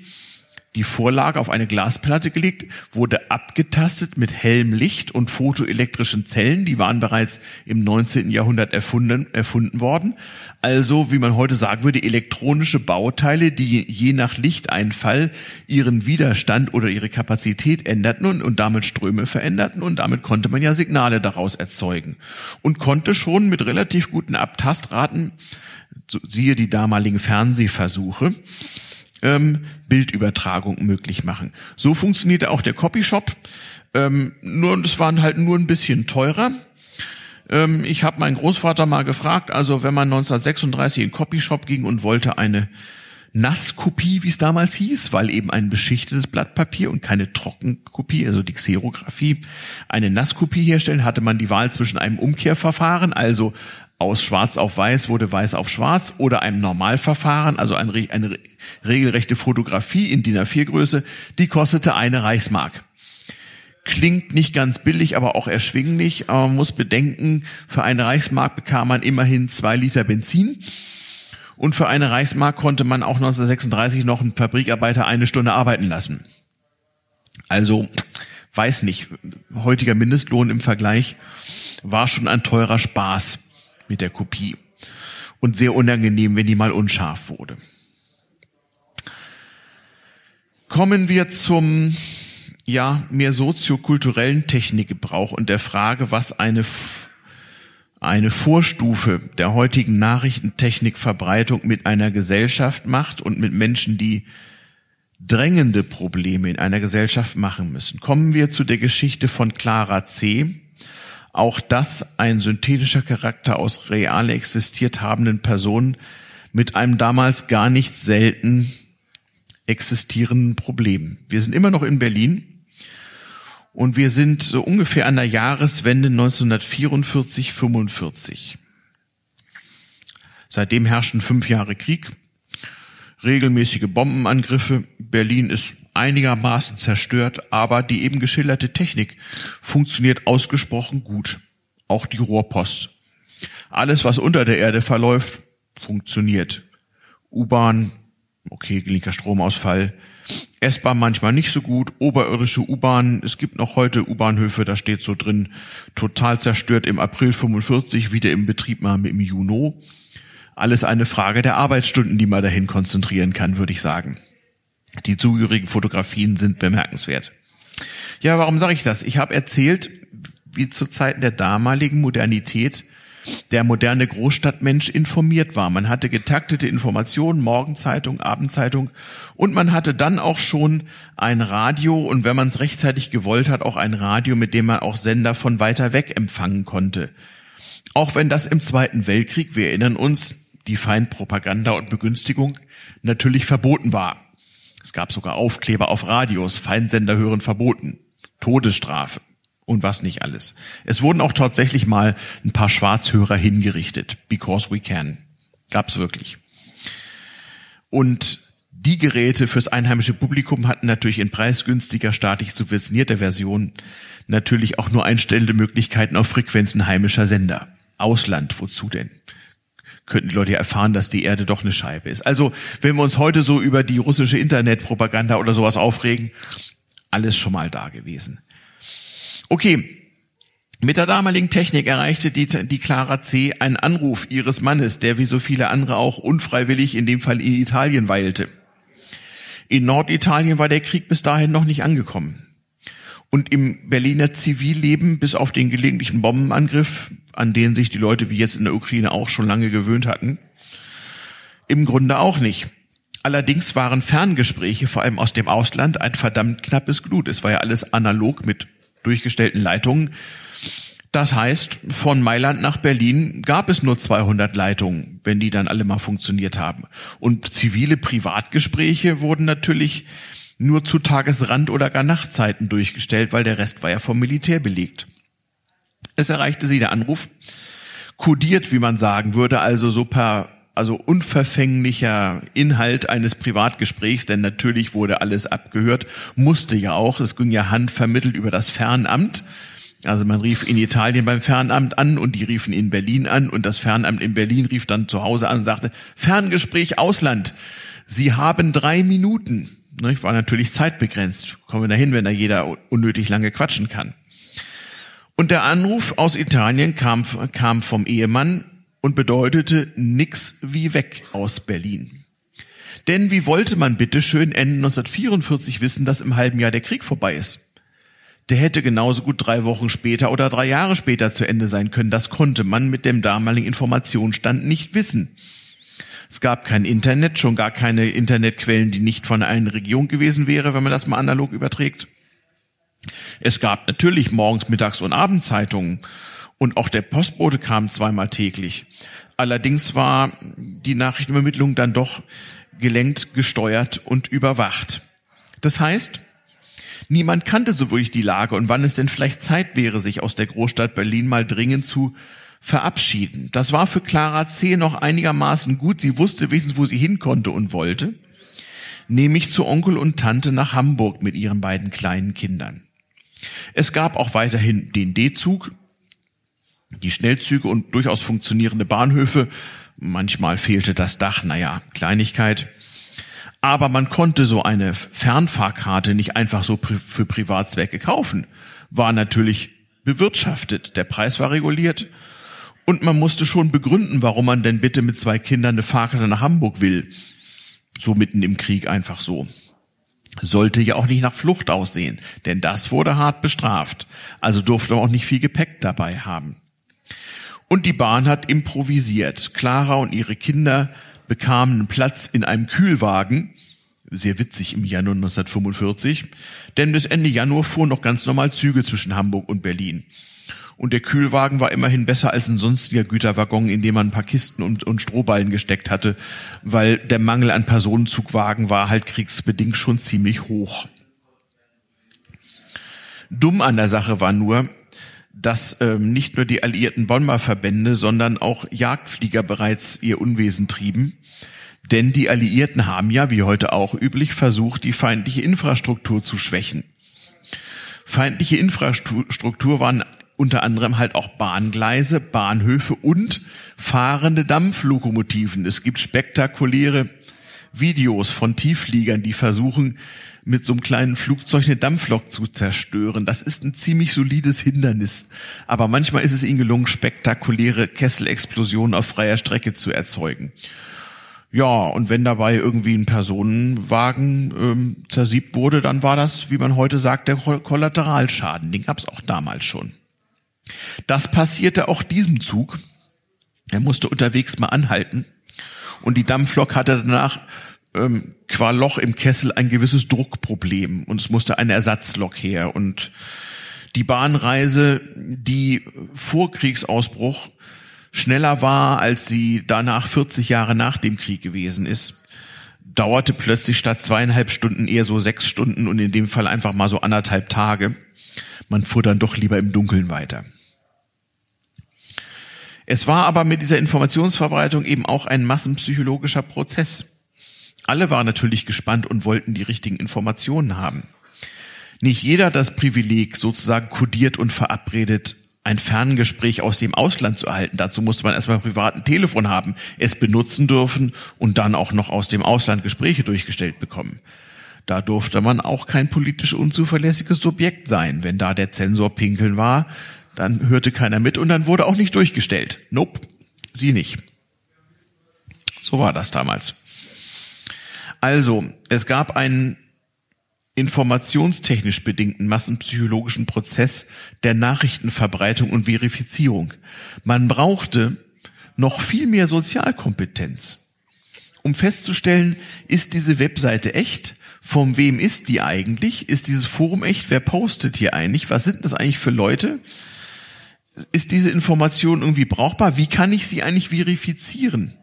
die Vorlage auf eine Glasplatte gelegt, wurde abgetastet mit hellem Licht und photoelektrischen Zellen. Die waren bereits im 19. Jahrhundert erfunden, erfunden worden. Also, wie man heute sagen würde, elektronische Bauteile, die je nach Lichteinfall ihren Widerstand oder ihre Kapazität änderten und, und damit Ströme veränderten und damit konnte man ja Signale daraus erzeugen und konnte schon mit relativ guten Abtastraten, siehe die damaligen Fernsehversuche, ähm, Bildübertragung möglich machen. So funktionierte auch der Copyshop. Ähm, nur, das waren halt nur ein bisschen teurer. Ähm, ich habe meinen Großvater mal gefragt, also wenn man 1936 in den Copyshop ging und wollte eine Nasskopie, wie es damals hieß, weil eben ein beschichtetes Blatt Papier und keine Trockenkopie, also die Xerographie, eine Nasskopie herstellen, hatte man die Wahl zwischen einem Umkehrverfahren, also aus Schwarz auf Weiß wurde Weiß auf Schwarz oder einem Normalverfahren, also eine, eine regelrechte Fotografie in DIN A4-Größe, die kostete eine Reichsmark. Klingt nicht ganz billig, aber auch erschwinglich. Aber man muss bedenken, für eine Reichsmark bekam man immerhin zwei Liter Benzin. Und für eine Reichsmark konnte man auch 1936 noch einen Fabrikarbeiter eine Stunde arbeiten lassen. Also, weiß nicht, heutiger Mindestlohn im Vergleich war schon ein teurer Spaß mit der Kopie. Und sehr unangenehm, wenn die mal unscharf wurde. Kommen wir zum ja, mehr soziokulturellen Technikgebrauch und der Frage, was eine, eine Vorstufe der heutigen Nachrichtentechnikverbreitung mit einer Gesellschaft macht und mit Menschen, die drängende Probleme in einer Gesellschaft machen müssen. Kommen wir zu der Geschichte von Clara C., auch das ein synthetischer Charakter aus real existiert habenden Personen mit einem damals gar nicht selten existierenden Problem. Wir sind immer noch in Berlin und wir sind so ungefähr an der Jahreswende 1944, 45. Seitdem herrschen fünf Jahre Krieg, regelmäßige Bombenangriffe. Berlin ist einigermaßen zerstört, aber die eben geschilderte Technik funktioniert ausgesprochen gut. Auch die Rohrpost. Alles, was unter der Erde verläuft, funktioniert. U-Bahn, okay, linker Stromausfall. S-Bahn manchmal nicht so gut, oberirdische U-Bahn. Es gibt noch heute U-Bahnhöfe, da steht so drin, total zerstört im April 45, wieder im Betrieb mal im Juni. Alles eine Frage der Arbeitsstunden, die man dahin konzentrieren kann, würde ich sagen. Die zugehörigen Fotografien sind bemerkenswert. Ja, warum sage ich das? Ich habe erzählt, wie zu Zeiten der damaligen Modernität der moderne Großstadtmensch informiert war. Man hatte getaktete Informationen, Morgenzeitung, Abendzeitung und man hatte dann auch schon ein Radio und wenn man es rechtzeitig gewollt hat, auch ein Radio, mit dem man auch Sender von weiter weg empfangen konnte. Auch wenn das im Zweiten Weltkrieg, wir erinnern uns, die Feindpropaganda und Begünstigung natürlich verboten war. Es gab sogar Aufkleber auf Radios, Feindsender hören verboten, Todesstrafe und was nicht alles. Es wurden auch tatsächlich mal ein paar Schwarzhörer hingerichtet, because we can. Gab's wirklich. Und die Geräte fürs einheimische Publikum hatten natürlich in preisgünstiger, staatlich subventionierter Version natürlich auch nur einstellende Möglichkeiten auf Frequenzen heimischer Sender. Ausland, wozu denn? Könnten die Leute ja erfahren, dass die Erde doch eine Scheibe ist. Also, wenn wir uns heute so über die russische Internetpropaganda oder sowas aufregen, alles schon mal da gewesen. Okay, Mit der damaligen Technik erreichte die, die Clara C. einen Anruf ihres Mannes, der wie so viele andere auch unfreiwillig in dem Fall in Italien weilte. In Norditalien war der Krieg bis dahin noch nicht angekommen. Und im Berliner Zivilleben, bis auf den gelegentlichen Bombenangriff, an den sich die Leute wie jetzt in der Ukraine auch schon lange gewöhnt hatten, im Grunde auch nicht. Allerdings waren Ferngespräche, vor allem aus dem Ausland, ein verdammt knappes Glut. Es war ja alles analog mit durchgestellten Leitungen. Das heißt, von Mailand nach Berlin gab es nur 200 Leitungen, wenn die dann alle mal funktioniert haben. Und zivile Privatgespräche wurden natürlich nur zu Tagesrand- oder gar Nachtzeiten durchgestellt, weil der Rest war ja vom Militär belegt. Es erreichte sie der Anruf, kodiert, wie man sagen würde, also so per also unverfänglicher Inhalt eines Privatgesprächs, denn natürlich wurde alles abgehört, musste ja auch, es ging ja handvermittelt über das Fernamt. Also man rief in Italien beim Fernamt an und die riefen in Berlin an und das Fernamt in Berlin rief dann zu Hause an und sagte, Ferngespräch Ausland, Sie haben drei Minuten. Ne, war natürlich zeitbegrenzt. Kommen wir dahin, wenn da jeder unnötig lange quatschen kann. Und der Anruf aus Italien kam, kam vom Ehemann und bedeutete nix wie weg aus Berlin. Denn wie wollte man bitte schön Ende 1944 wissen, dass im halben Jahr der Krieg vorbei ist? Der hätte genauso gut drei Wochen später oder drei Jahre später zu Ende sein können. Das konnte man mit dem damaligen Informationsstand nicht wissen. Es gab kein Internet, schon gar keine Internetquellen, die nicht von einer Region gewesen wäre, wenn man das mal analog überträgt. Es gab natürlich morgens, mittags und Abendzeitungen und auch der Postbote kam zweimal täglich. Allerdings war die Nachrichtenübermittlung dann doch gelenkt, gesteuert und überwacht. Das heißt, niemand kannte so wirklich die Lage und wann es denn vielleicht Zeit wäre, sich aus der Großstadt Berlin mal dringend zu verabschieden. Das war für Clara C. noch einigermaßen gut. Sie wusste wenigstens, wo sie hin konnte und wollte. Nämlich zu Onkel und Tante nach Hamburg mit ihren beiden kleinen Kindern. Es gab auch weiterhin den D-Zug, die Schnellzüge und durchaus funktionierende Bahnhöfe. Manchmal fehlte das Dach, naja, Kleinigkeit. Aber man konnte so eine Fernfahrkarte nicht einfach so für Privatzwecke kaufen. War natürlich bewirtschaftet. Der Preis war reguliert und man musste schon begründen, warum man denn bitte mit zwei Kindern eine Fahrkarte nach Hamburg will. So mitten im Krieg einfach so. Sollte ja auch nicht nach Flucht aussehen, denn das wurde hart bestraft. Also durfte auch nicht viel Gepäck dabei haben. Und die Bahn hat improvisiert. Clara und ihre Kinder bekamen Platz in einem Kühlwagen, sehr witzig im Januar 1945, denn bis Ende Januar fuhren noch ganz normal Züge zwischen Hamburg und Berlin. Und der Kühlwagen war immerhin besser als ein sonstiger Güterwaggon, in dem man ein paar Kisten und, und Strohballen gesteckt hatte, weil der Mangel an Personenzugwagen war halt kriegsbedingt schon ziemlich hoch. Dumm an der Sache war nur, dass ähm, nicht nur die alliierten Bomberverbände, sondern auch Jagdflieger bereits ihr Unwesen trieben. Denn die Alliierten haben ja, wie heute auch üblich, versucht, die feindliche Infrastruktur zu schwächen. Feindliche Infrastruktur waren unter anderem halt auch Bahngleise, Bahnhöfe und fahrende Dampflokomotiven. Es gibt spektakuläre Videos von Tieffliegern, die versuchen, mit so einem kleinen Flugzeug eine Dampflok zu zerstören. Das ist ein ziemlich solides Hindernis. Aber manchmal ist es ihnen gelungen, spektakuläre Kesselexplosionen auf freier Strecke zu erzeugen. Ja, und wenn dabei irgendwie ein Personenwagen ähm, zersiebt wurde, dann war das, wie man heute sagt, der Kollateralschaden. Den gab es auch damals schon. Das passierte auch diesem Zug. Er musste unterwegs mal anhalten. Und die Dampflok hatte danach ähm, qua Loch im Kessel ein gewisses Druckproblem. Und es musste eine Ersatzlok her. Und die Bahnreise, die vor Kriegsausbruch schneller war, als sie danach 40 Jahre nach dem Krieg gewesen ist, dauerte plötzlich statt zweieinhalb Stunden eher so sechs Stunden und in dem Fall einfach mal so anderthalb Tage. Man fuhr dann doch lieber im Dunkeln weiter. Es war aber mit dieser Informationsverbreitung eben auch ein massenpsychologischer Prozess. Alle waren natürlich gespannt und wollten die richtigen Informationen haben. Nicht jeder das Privileg, sozusagen kodiert und verabredet, ein Ferngespräch aus dem Ausland zu erhalten. Dazu musste man erstmal privat ein Telefon haben, es benutzen dürfen und dann auch noch aus dem Ausland Gespräche durchgestellt bekommen. Da durfte man auch kein politisch unzuverlässiges Subjekt sein. Wenn da der Zensor pinkeln war, Dann hörte keiner mit und dann wurde auch nicht durchgestellt. Nope, sie nicht. So war das damals. Also, es gab einen informationstechnisch bedingten massenpsychologischen Prozess der Nachrichtenverbreitung und Verifizierung. Man brauchte noch viel mehr Sozialkompetenz, um festzustellen, ist diese Webseite echt? Von wem ist die eigentlich? Ist dieses Forum echt? Wer postet hier eigentlich? Was sind das eigentlich für Leute? Ist diese Information irgendwie brauchbar? Wie kann ich sie eigentlich verifizieren?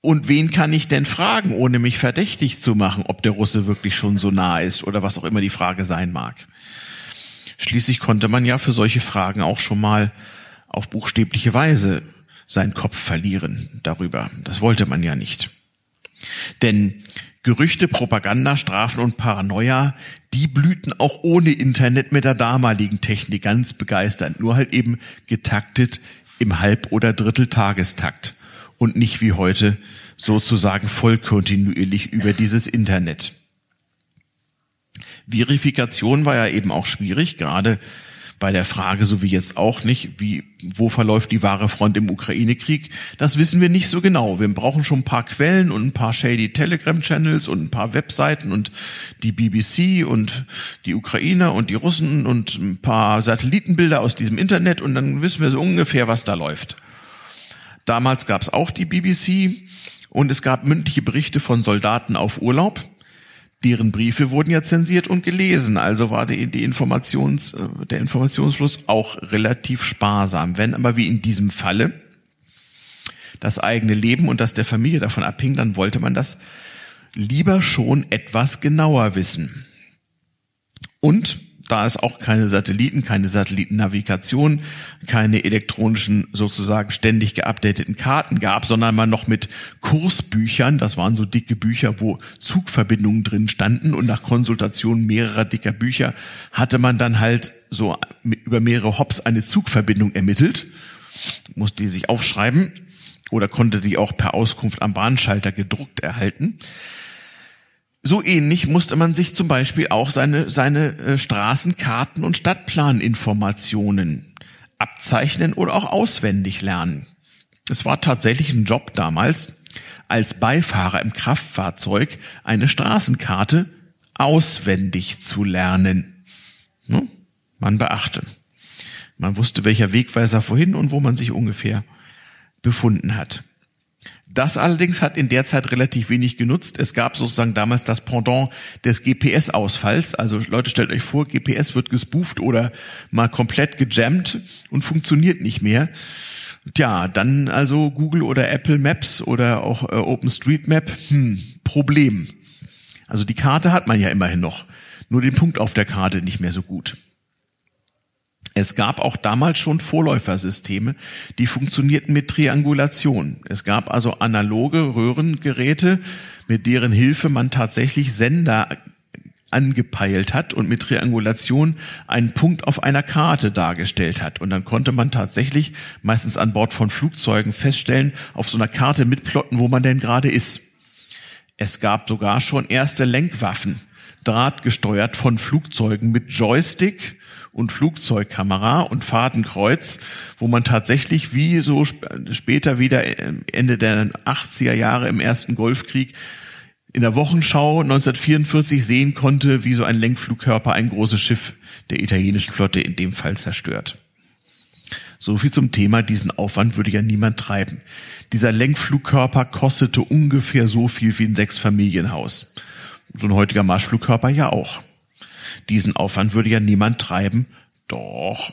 Und wen kann ich denn fragen, ohne mich verdächtig zu machen, ob der Russe wirklich schon so nah ist oder was auch immer die Frage sein mag? Schließlich konnte man ja für solche Fragen auch schon mal auf buchstäbliche Weise seinen Kopf verlieren darüber. Das wollte man ja nicht. Denn Gerüchte, Propaganda, Strafen und Paranoia, die blühten auch ohne Internet mit der damaligen Technik ganz begeisternd, nur halt eben getaktet im Halb- oder Dritteltagestakt und nicht wie heute sozusagen vollkontinuierlich über dieses Internet. Verifikation war ja eben auch schwierig, gerade bei der Frage, so wie jetzt auch nicht, wie, wo verläuft die wahre Front im Ukraine-Krieg, das wissen wir nicht so genau. Wir brauchen schon ein paar Quellen und ein paar shady Telegram-Channels und ein paar Webseiten und die BBC und die Ukrainer und die Russen und ein paar Satellitenbilder aus diesem Internet und dann wissen wir so ungefähr, was da läuft. Damals gab es auch die BBC und es gab mündliche Berichte von Soldaten auf Urlaub. Deren Briefe wurden ja zensiert und gelesen, also war die, die Informations, äh, der Informationsfluss auch relativ sparsam. Wenn aber wie in diesem Falle das eigene Leben und das der Familie davon abhing, dann wollte man das lieber schon etwas genauer wissen. Und da es auch keine Satelliten, keine Satellitennavigation, keine elektronischen sozusagen ständig geupdateten Karten gab, sondern man noch mit Kursbüchern, das waren so dicke Bücher, wo Zugverbindungen drin standen und nach Konsultation mehrerer dicker Bücher hatte man dann halt so über mehrere Hops eine Zugverbindung ermittelt, musste die sich aufschreiben oder konnte die auch per Auskunft am Bahnschalter gedruckt erhalten. So ähnlich musste man sich zum Beispiel auch seine, seine äh, Straßenkarten und Stadtplaninformationen abzeichnen oder auch auswendig lernen. Es war tatsächlich ein Job damals, als Beifahrer im Kraftfahrzeug eine Straßenkarte auswendig zu lernen. Ne? Man beachte. Man wusste, welcher Wegweiser vorhin und wo man sich ungefähr befunden hat. Das allerdings hat in der Zeit relativ wenig genutzt. Es gab sozusagen damals das Pendant des GPS-Ausfalls. Also Leute, stellt euch vor, GPS wird gespooft oder mal komplett gejammt und funktioniert nicht mehr. Tja, dann also Google oder Apple Maps oder auch äh, OpenStreetMap, hm, Problem. Also die Karte hat man ja immerhin noch, nur den Punkt auf der Karte nicht mehr so gut. Es gab auch damals schon Vorläufersysteme, die funktionierten mit Triangulation. Es gab also analoge Röhrengeräte, mit deren Hilfe man tatsächlich Sender angepeilt hat und mit Triangulation einen Punkt auf einer Karte dargestellt hat. Und dann konnte man tatsächlich meistens an Bord von Flugzeugen feststellen, auf so einer Karte mitplotten, wo man denn gerade ist. Es gab sogar schon erste Lenkwaffen, drahtgesteuert von Flugzeugen mit Joystick und Flugzeugkamera und Fadenkreuz, wo man tatsächlich wie so später wieder Ende der 80er Jahre im ersten Golfkrieg in der Wochenschau 1944 sehen konnte, wie so ein Lenkflugkörper ein großes Schiff der italienischen Flotte in dem Fall zerstört. So viel zum Thema, diesen Aufwand würde ja niemand treiben. Dieser Lenkflugkörper kostete ungefähr so viel wie ein Sechsfamilienhaus. So ein heutiger Marschflugkörper ja auch. Diesen Aufwand würde ja niemand treiben. Doch,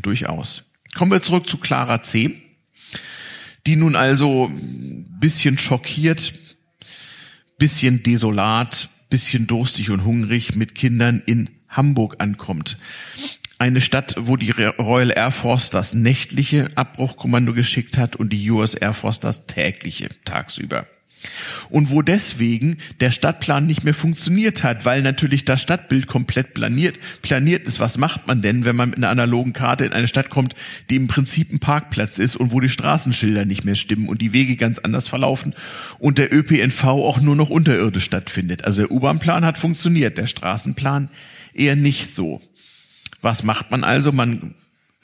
durchaus. Kommen wir zurück zu Clara C., die nun also bisschen schockiert, bisschen desolat, bisschen durstig und hungrig mit Kindern in Hamburg ankommt. Eine Stadt, wo die Royal Air Force das nächtliche Abbruchkommando geschickt hat und die US Air Force das tägliche tagsüber und wo deswegen der Stadtplan nicht mehr funktioniert hat, weil natürlich das Stadtbild komplett planiert, planiert ist. Was macht man denn, wenn man mit einer analogen Karte in eine Stadt kommt, die im Prinzip ein Parkplatz ist und wo die Straßenschilder nicht mehr stimmen und die Wege ganz anders verlaufen und der ÖPNV auch nur noch unterirdisch stattfindet? Also der U-Bahn-Plan hat funktioniert, der Straßenplan eher nicht so. Was macht man also? Man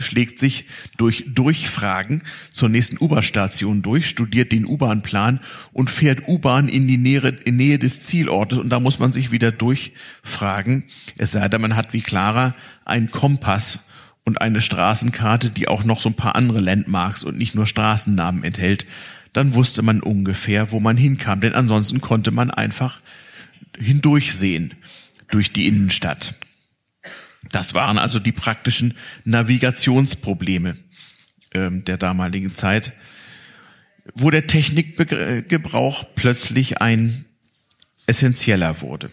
schlägt sich durch Durchfragen zur nächsten U-Bahn-Station durch, studiert den U-Bahn-Plan und fährt U-Bahn in die Nähe, in Nähe des Zielortes und da muss man sich wieder durchfragen. Es sei denn, man hat wie Clara einen Kompass und eine Straßenkarte, die auch noch so ein paar andere Landmarks und nicht nur Straßennamen enthält. Dann wusste man ungefähr, wo man hinkam, denn ansonsten konnte man einfach hindurchsehen durch die Innenstadt. Das waren also die praktischen Navigationsprobleme ähm, der damaligen Zeit, wo der Technikgebrauch plötzlich ein essentieller wurde.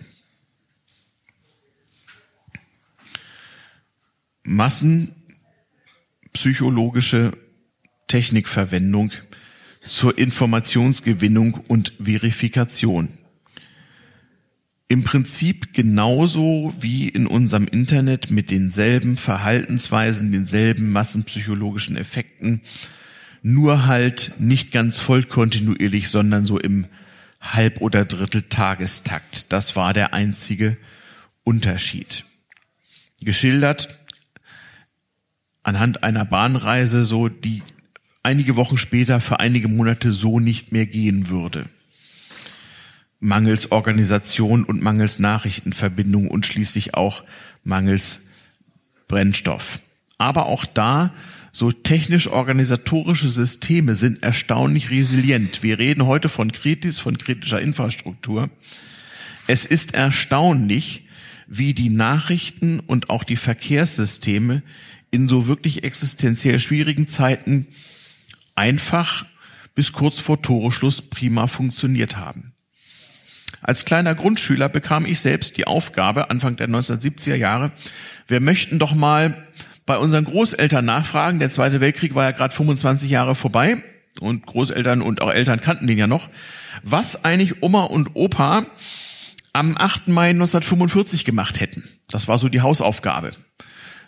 Massenpsychologische Technikverwendung zur Informationsgewinnung und Verifikation im Prinzip genauso wie in unserem Internet mit denselben Verhaltensweisen, denselben massenpsychologischen Effekten, nur halt nicht ganz vollkontinuierlich, sondern so im Halb- oder Drittel-Tagestakt. Das war der einzige Unterschied. Geschildert anhand einer Bahnreise, so die einige Wochen später für einige Monate so nicht mehr gehen würde mangels Organisation und mangels Nachrichtenverbindung und schließlich auch mangels Brennstoff. Aber auch da, so technisch-organisatorische Systeme sind erstaunlich resilient. Wir reden heute von Kritis, von kritischer Infrastruktur. Es ist erstaunlich, wie die Nachrichten und auch die Verkehrssysteme in so wirklich existenziell schwierigen Zeiten einfach bis kurz vor Toreschluss prima funktioniert haben. Als kleiner Grundschüler bekam ich selbst die Aufgabe, Anfang der 1970er Jahre, wir möchten doch mal bei unseren Großeltern nachfragen. Der Zweite Weltkrieg war ja gerade 25 Jahre vorbei und Großeltern und auch Eltern kannten den ja noch. Was eigentlich Oma und Opa am 8. Mai 1945 gemacht hätten. Das war so die Hausaufgabe.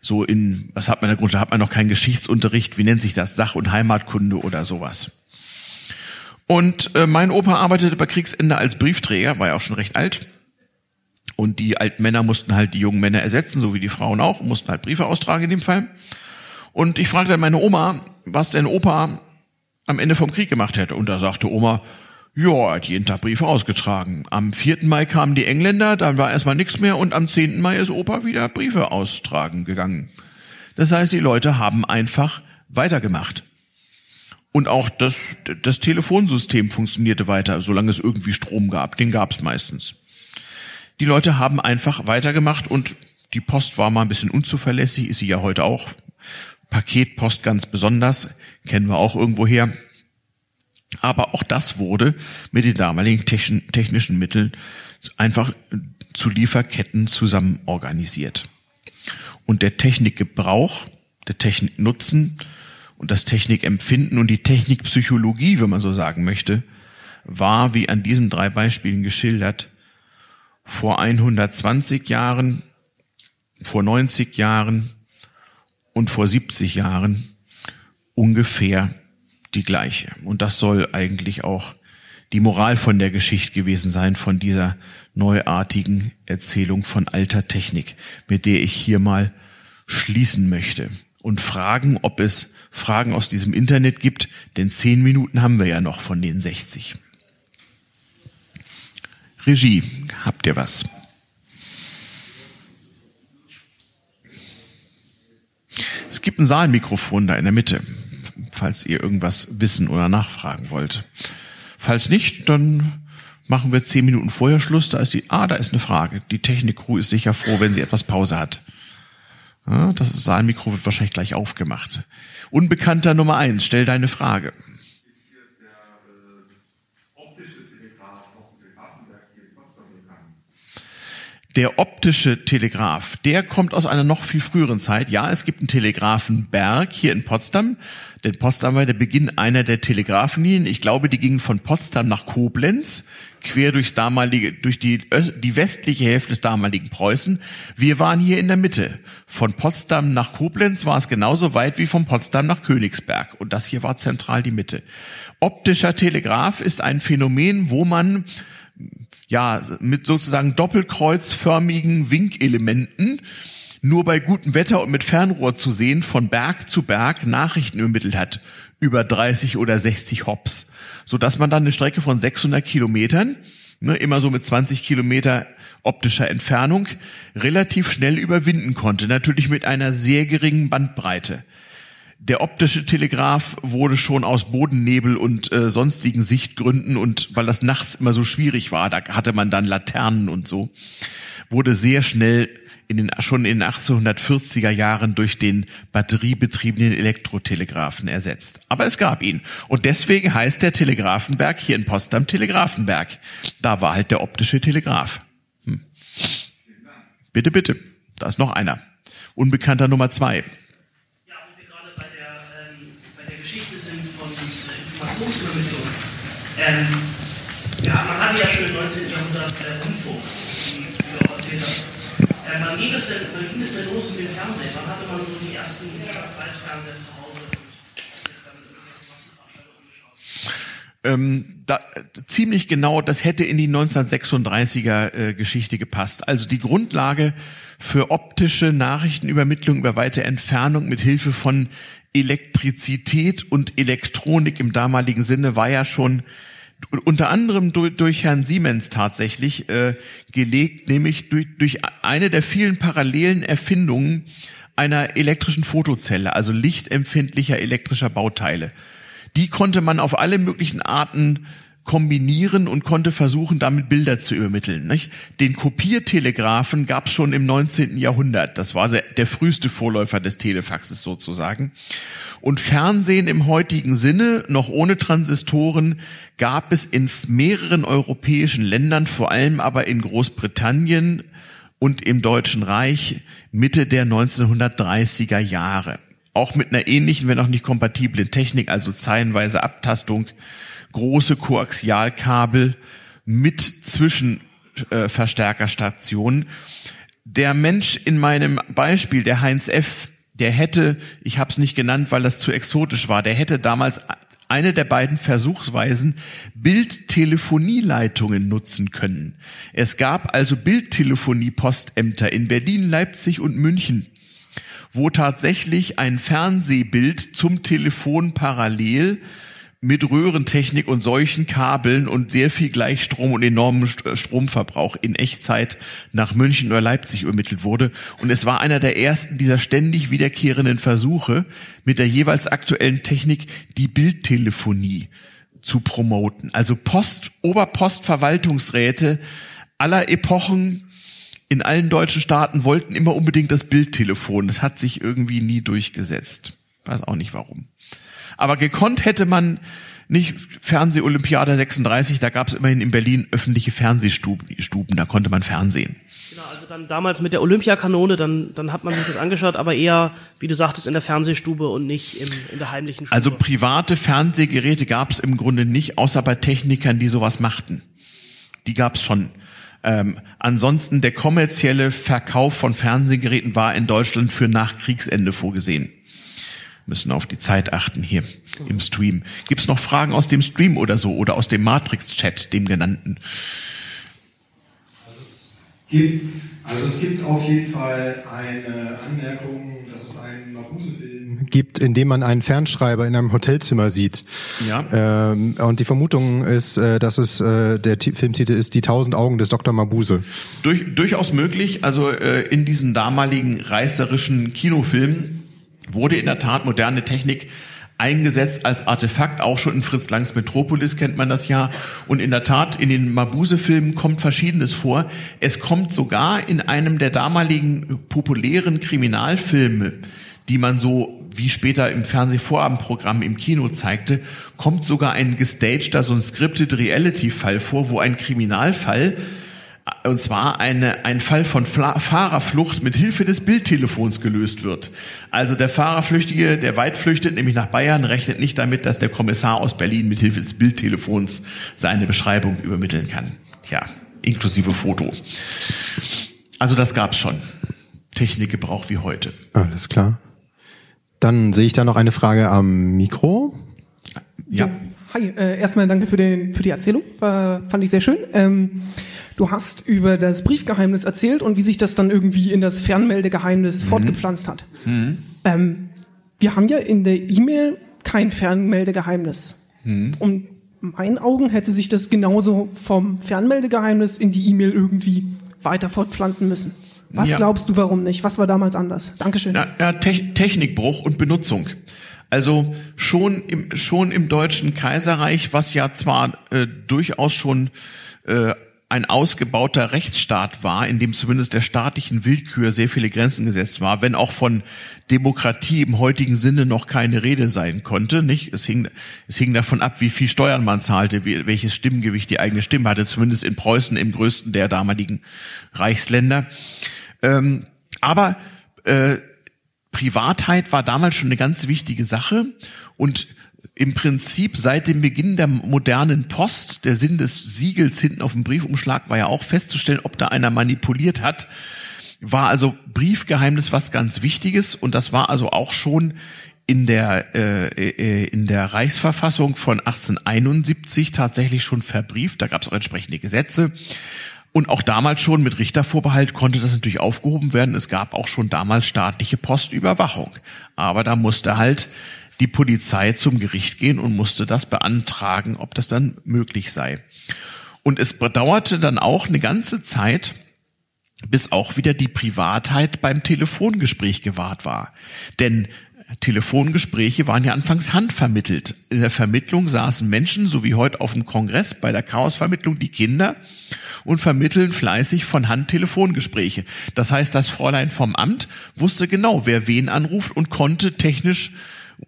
So in, was hat man in der Grundschule? Hat man noch keinen Geschichtsunterricht? Wie nennt sich das? Sach- und Heimatkunde oder sowas. Und äh, mein Opa arbeitete bei Kriegsende als Briefträger, war ja auch schon recht alt. Und die alten Männer mussten halt die jungen Männer ersetzen, so wie die Frauen auch, mussten halt Briefe austragen in dem Fall. Und ich fragte dann meine Oma, was denn Opa am Ende vom Krieg gemacht hätte. Und da sagte Oma, ja, er hat jeden Tag Briefe ausgetragen. Am 4. Mai kamen die Engländer, dann war erstmal nichts mehr und am 10. Mai ist Opa wieder Briefe austragen gegangen. Das heißt, die Leute haben einfach weitergemacht. Und auch das, das Telefonsystem funktionierte weiter, solange es irgendwie Strom gab. Den gab es meistens. Die Leute haben einfach weitergemacht und die Post war mal ein bisschen unzuverlässig, ist sie ja heute auch. Paketpost ganz besonders, kennen wir auch irgendwo her. Aber auch das wurde mit den damaligen technischen Mitteln einfach zu Lieferketten zusammen organisiert. Und der Technikgebrauch, der Techniknutzen und das Technikempfinden und die Technikpsychologie, wenn man so sagen möchte, war, wie an diesen drei Beispielen geschildert, vor 120 Jahren, vor 90 Jahren und vor 70 Jahren ungefähr die gleiche. Und das soll eigentlich auch die Moral von der Geschichte gewesen sein, von dieser neuartigen Erzählung von alter Technik, mit der ich hier mal schließen möchte und fragen, ob es Fragen aus diesem Internet gibt, denn zehn Minuten haben wir ja noch von den 60. Regie, habt ihr was? Es gibt ein Saalmikrofon da in der Mitte, falls ihr irgendwas wissen oder nachfragen wollt. Falls nicht, dann machen wir zehn Minuten vorher Schluss. Da ist die, ah, da ist eine Frage. Die Technik-Crew ist sicher froh, wenn sie etwas Pause hat. Das Saalmikro wird wahrscheinlich gleich aufgemacht. Unbekannter Nummer eins, stell deine Frage. Der optische Telegraph, der kommt aus einer noch viel früheren Zeit. Ja, es gibt einen Telegrafenberg hier in Potsdam. Denn Potsdam war der Beginn einer der Telegrafenlinien. Ich glaube, die gingen von Potsdam nach Koblenz, quer durchs damalige, durch die, die westliche Hälfte des damaligen Preußen. Wir waren hier in der Mitte. Von Potsdam nach Koblenz war es genauso weit wie von Potsdam nach Königsberg. Und das hier war zentral die Mitte. Optischer Telegraph ist ein Phänomen, wo man ja mit sozusagen doppelkreuzförmigen Winkelementen nur bei gutem Wetter und mit Fernrohr zu sehen, von Berg zu Berg Nachrichten übermittelt hat über 30 oder 60 Hops, so dass man dann eine Strecke von 600 Kilometern, ne, immer so mit 20 Kilometer optischer Entfernung, relativ schnell überwinden konnte. Natürlich mit einer sehr geringen Bandbreite. Der optische Telegraph wurde schon aus Bodennebel und äh, sonstigen Sichtgründen und weil das nachts immer so schwierig war, da hatte man dann Laternen und so, wurde sehr schnell in den, schon in den 1840er Jahren durch den batteriebetriebenen Elektrotelegraphen ersetzt. Aber es gab ihn. Und deswegen heißt der Telegrafenberg hier in Potsdam Telegrafenberg. Da war halt der optische Telegraph. Hm. Bitte, bitte. Da ist noch einer. Unbekannter Nummer zwei. Ja, wo wir gerade bei der, ähm, bei der Geschichte sind von äh, Informationsübermittlung. Ähm, ja, man hatte ja schon im 19. Jahrhundert äh, Rundfunk, wie du auch erzählt hast. Äh, wann, ging es denn, wann ging es denn los mit dem Fernsehen? Wann hatte man so die ersten Schwarz-Weiß-Fernseher zu Hause? Ähm, da, ziemlich genau, das hätte in die 1936er äh, Geschichte gepasst. Also die Grundlage für optische Nachrichtenübermittlung über weite Entfernung mit Hilfe von Elektrizität und Elektronik im damaligen Sinne war ja schon unter anderem durch, durch Herrn Siemens tatsächlich äh, gelegt, nämlich durch, durch eine der vielen parallelen Erfindungen einer elektrischen Fotozelle, also lichtempfindlicher elektrischer Bauteile. Die konnte man auf alle möglichen Arten kombinieren und konnte versuchen, damit Bilder zu übermitteln. Nicht? Den Kopiertelegraphen gab es schon im 19. Jahrhundert. Das war der, der früheste Vorläufer des Telefaxes sozusagen. Und Fernsehen im heutigen Sinne, noch ohne Transistoren, gab es in mehreren europäischen Ländern, vor allem aber in Großbritannien und im Deutschen Reich Mitte der 1930er Jahre. Auch mit einer ähnlichen, wenn auch nicht kompatiblen Technik, also zeilenweise Abtastung, große Koaxialkabel mit Zwischenverstärkerstationen. Der Mensch in meinem Beispiel, der Heinz F., der hätte, ich habe es nicht genannt, weil das zu exotisch war, der hätte damals eine der beiden Versuchsweisen Bildtelefonieleitungen nutzen können. Es gab also Bildtelefonie-Postämter in Berlin, Leipzig und München, wo tatsächlich ein Fernsehbild zum Telefon parallel mit Röhrentechnik und solchen Kabeln und sehr viel Gleichstrom und enormem äh, Stromverbrauch in Echtzeit nach München oder Leipzig übermittelt wurde. Und es war einer der ersten dieser ständig wiederkehrenden Versuche, mit der jeweils aktuellen Technik die Bildtelefonie zu promoten. Also Post, Oberpostverwaltungsräte aller Epochen in allen deutschen Staaten wollten immer unbedingt das Bildtelefon. Das hat sich irgendwie nie durchgesetzt. Weiß auch nicht warum. Aber gekonnt hätte man nicht Fernseh-Olympiade 36, da gab es immerhin in Berlin öffentliche Fernsehstuben, da konnte man Fernsehen. Genau, also dann damals mit der Olympiakanone, dann, dann hat man sich das angeschaut, aber eher, wie du sagtest, in der Fernsehstube und nicht im, in der heimlichen Stube. Also private Fernsehgeräte gab es im Grunde nicht, außer bei Technikern, die sowas machten. Die gab es schon. Ähm, ansonsten der kommerzielle Verkauf von Fernsehgeräten war in Deutschland für nach Kriegsende vorgesehen müssen auf die Zeit achten hier im Stream. Gibt es noch Fragen aus dem Stream oder so oder aus dem Matrix-Chat, dem genannten? Gibt, also es gibt auf jeden Fall eine Anmerkung, dass es einen Mabuse-Film gibt, in dem man einen Fernschreiber in einem Hotelzimmer sieht. Ja. Ähm, und die Vermutung ist, äh, dass es äh, der T Filmtitel ist Die tausend Augen des Dr. Mabuse. Durch, durchaus möglich. Also äh, in diesen damaligen reißerischen Kinofilmen wurde in der Tat moderne Technik eingesetzt als Artefakt, auch schon in Fritz Langs Metropolis kennt man das ja. Und in der Tat, in den Mabuse-Filmen kommt Verschiedenes vor. Es kommt sogar in einem der damaligen populären Kriminalfilme, die man so wie später im Fernsehvorabendprogramm im Kino zeigte, kommt sogar ein gestagter, so ein scripted Reality-Fall vor, wo ein Kriminalfall und zwar eine, ein Fall von Fla Fahrerflucht mit Hilfe des Bildtelefons gelöst wird. Also der Fahrerflüchtige, der weit flüchtet, nämlich nach Bayern, rechnet nicht damit, dass der Kommissar aus Berlin mit Hilfe des Bildtelefons seine Beschreibung übermitteln kann. Tja, inklusive Foto. Also das gab's schon. Technikgebrauch wie heute. Alles klar. Dann sehe ich da noch eine Frage am Mikro. Ja. Hi, äh, erstmal danke für, den, für die Erzählung, war, fand ich sehr schön. Ähm, Du hast über das Briefgeheimnis erzählt und wie sich das dann irgendwie in das Fernmeldegeheimnis mhm. fortgepflanzt hat. Mhm. Ähm, wir haben ja in der E-Mail kein Fernmeldegeheimnis. Mhm. Und in meinen Augen hätte sich das genauso vom Fernmeldegeheimnis in die E-Mail irgendwie weiter fortpflanzen müssen. Was ja. glaubst du, warum nicht? Was war damals anders? Dankeschön. Ja, ja, Te Technikbruch und Benutzung. Also schon im, schon im Deutschen Kaiserreich, was ja zwar äh, durchaus schon äh, ein ausgebauter Rechtsstaat war, in dem zumindest der staatlichen Willkür sehr viele Grenzen gesetzt war, wenn auch von Demokratie im heutigen Sinne noch keine Rede sein konnte, nicht? Es hing, es hing davon ab, wie viel Steuern man zahlte, wie, welches Stimmgewicht die eigene Stimme hatte, zumindest in Preußen, im größten der damaligen Reichsländer. Ähm, aber äh, Privatheit war damals schon eine ganz wichtige Sache und im Prinzip seit dem Beginn der modernen Post, der Sinn des Siegels hinten auf dem Briefumschlag war ja auch festzustellen, ob da einer manipuliert hat, war also Briefgeheimnis was ganz Wichtiges und das war also auch schon in der äh, äh in der Reichsverfassung von 1871 tatsächlich schon verbrieft. Da gab es auch entsprechende Gesetze. Und auch damals schon mit Richtervorbehalt konnte das natürlich aufgehoben werden. Es gab auch schon damals staatliche Postüberwachung. Aber da musste halt die Polizei zum Gericht gehen und musste das beantragen, ob das dann möglich sei. Und es bedauerte dann auch eine ganze Zeit, bis auch wieder die Privatheit beim Telefongespräch gewahrt war. Denn Telefongespräche waren ja anfangs handvermittelt. In der Vermittlung saßen Menschen, so wie heute auf dem Kongress bei der Chaosvermittlung, die Kinder und vermitteln fleißig von Hand Telefongespräche. Das heißt, das Fräulein vom Amt wusste genau, wer wen anruft und konnte technisch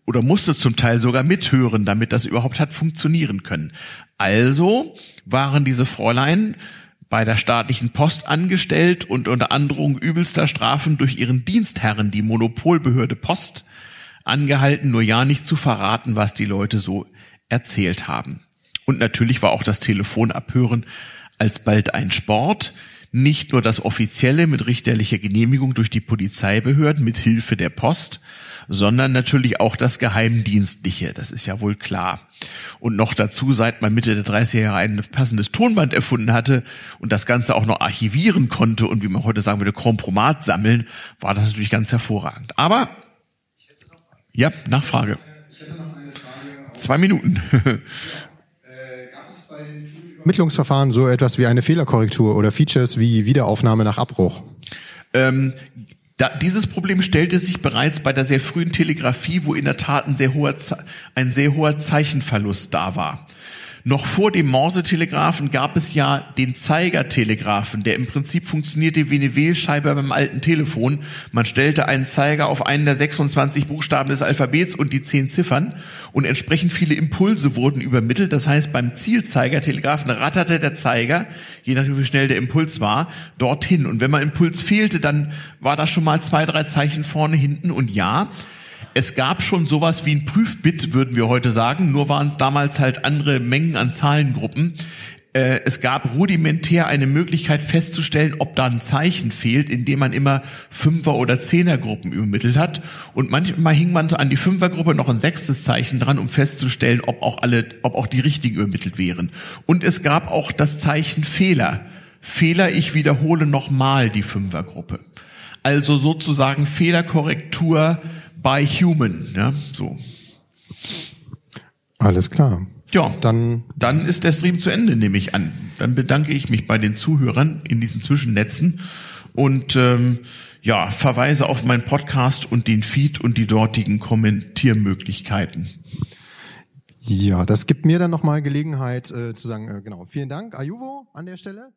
oder musste zum Teil sogar mithören, damit das überhaupt hat funktionieren können. Also waren diese Fräulein bei der staatlichen Post angestellt und unter Androhung übelster Strafen durch ihren Dienstherren, die Monopolbehörde Post, angehalten, nur ja nicht zu verraten, was die Leute so erzählt haben. Und natürlich war auch das Telefonabhören alsbald ein Sport, nicht nur das offizielle mit richterlicher Genehmigung durch die Polizeibehörden mit Hilfe der Post, sondern natürlich auch das Geheimdienstliche, das ist ja wohl klar. Und noch dazu, seit man Mitte der 30er Jahre ein passendes Tonband erfunden hatte und das Ganze auch noch archivieren konnte und wie man heute sagen würde, Kompromat sammeln, war das natürlich ganz hervorragend. Aber, ja, Nachfrage. Zwei Minuten. Ermittlungsverfahren so etwas wie eine Fehlerkorrektur oder Features wie Wiederaufnahme nach Abbruch? Ähm, da, dieses Problem stellte sich bereits bei der sehr frühen Telegrafie, wo in der Tat ein sehr hoher, ein sehr hoher Zeichenverlust da war. Noch vor dem Morse-Telegraphen gab es ja den Zeigertelegraphen, der im Prinzip funktionierte wie eine Wählscheibe beim alten Telefon. Man stellte einen Zeiger auf einen der 26 Buchstaben des Alphabets und die 10 Ziffern und entsprechend viele Impulse wurden übermittelt. Das heißt, beim Zielzeigertelegraphen ratterte der Zeiger, je nachdem wie schnell der Impuls war, dorthin. Und wenn man Impuls fehlte, dann war da schon mal zwei, drei Zeichen vorne, hinten und ja, es gab schon sowas wie ein Prüfbit, würden wir heute sagen, nur waren es damals halt andere Mengen an Zahlengruppen. Äh, es gab rudimentär eine Möglichkeit festzustellen, ob da ein Zeichen fehlt, indem man immer Fünfer- oder Zehnergruppen übermittelt hat. Und manchmal hing man an die Fünfergruppe noch ein sechstes Zeichen dran, um festzustellen, ob auch alle, ob auch die richtigen übermittelt wären. Und es gab auch das Zeichen Fehler. Fehler, ich wiederhole nochmal die Fünfergruppe. Also sozusagen Fehlerkorrektur by human. Ja, so. Alles klar. Ja, dann, dann ist der Stream zu Ende, nehme ich an. Dann bedanke ich mich bei den Zuhörern in diesen Zwischennetzen und ähm, ja, verweise auf meinen Podcast und den Feed und die dortigen Kommentiermöglichkeiten. Ja, das gibt mir dann nochmal Gelegenheit äh, zu sagen, äh, genau, vielen Dank, Ayuvo an der Stelle.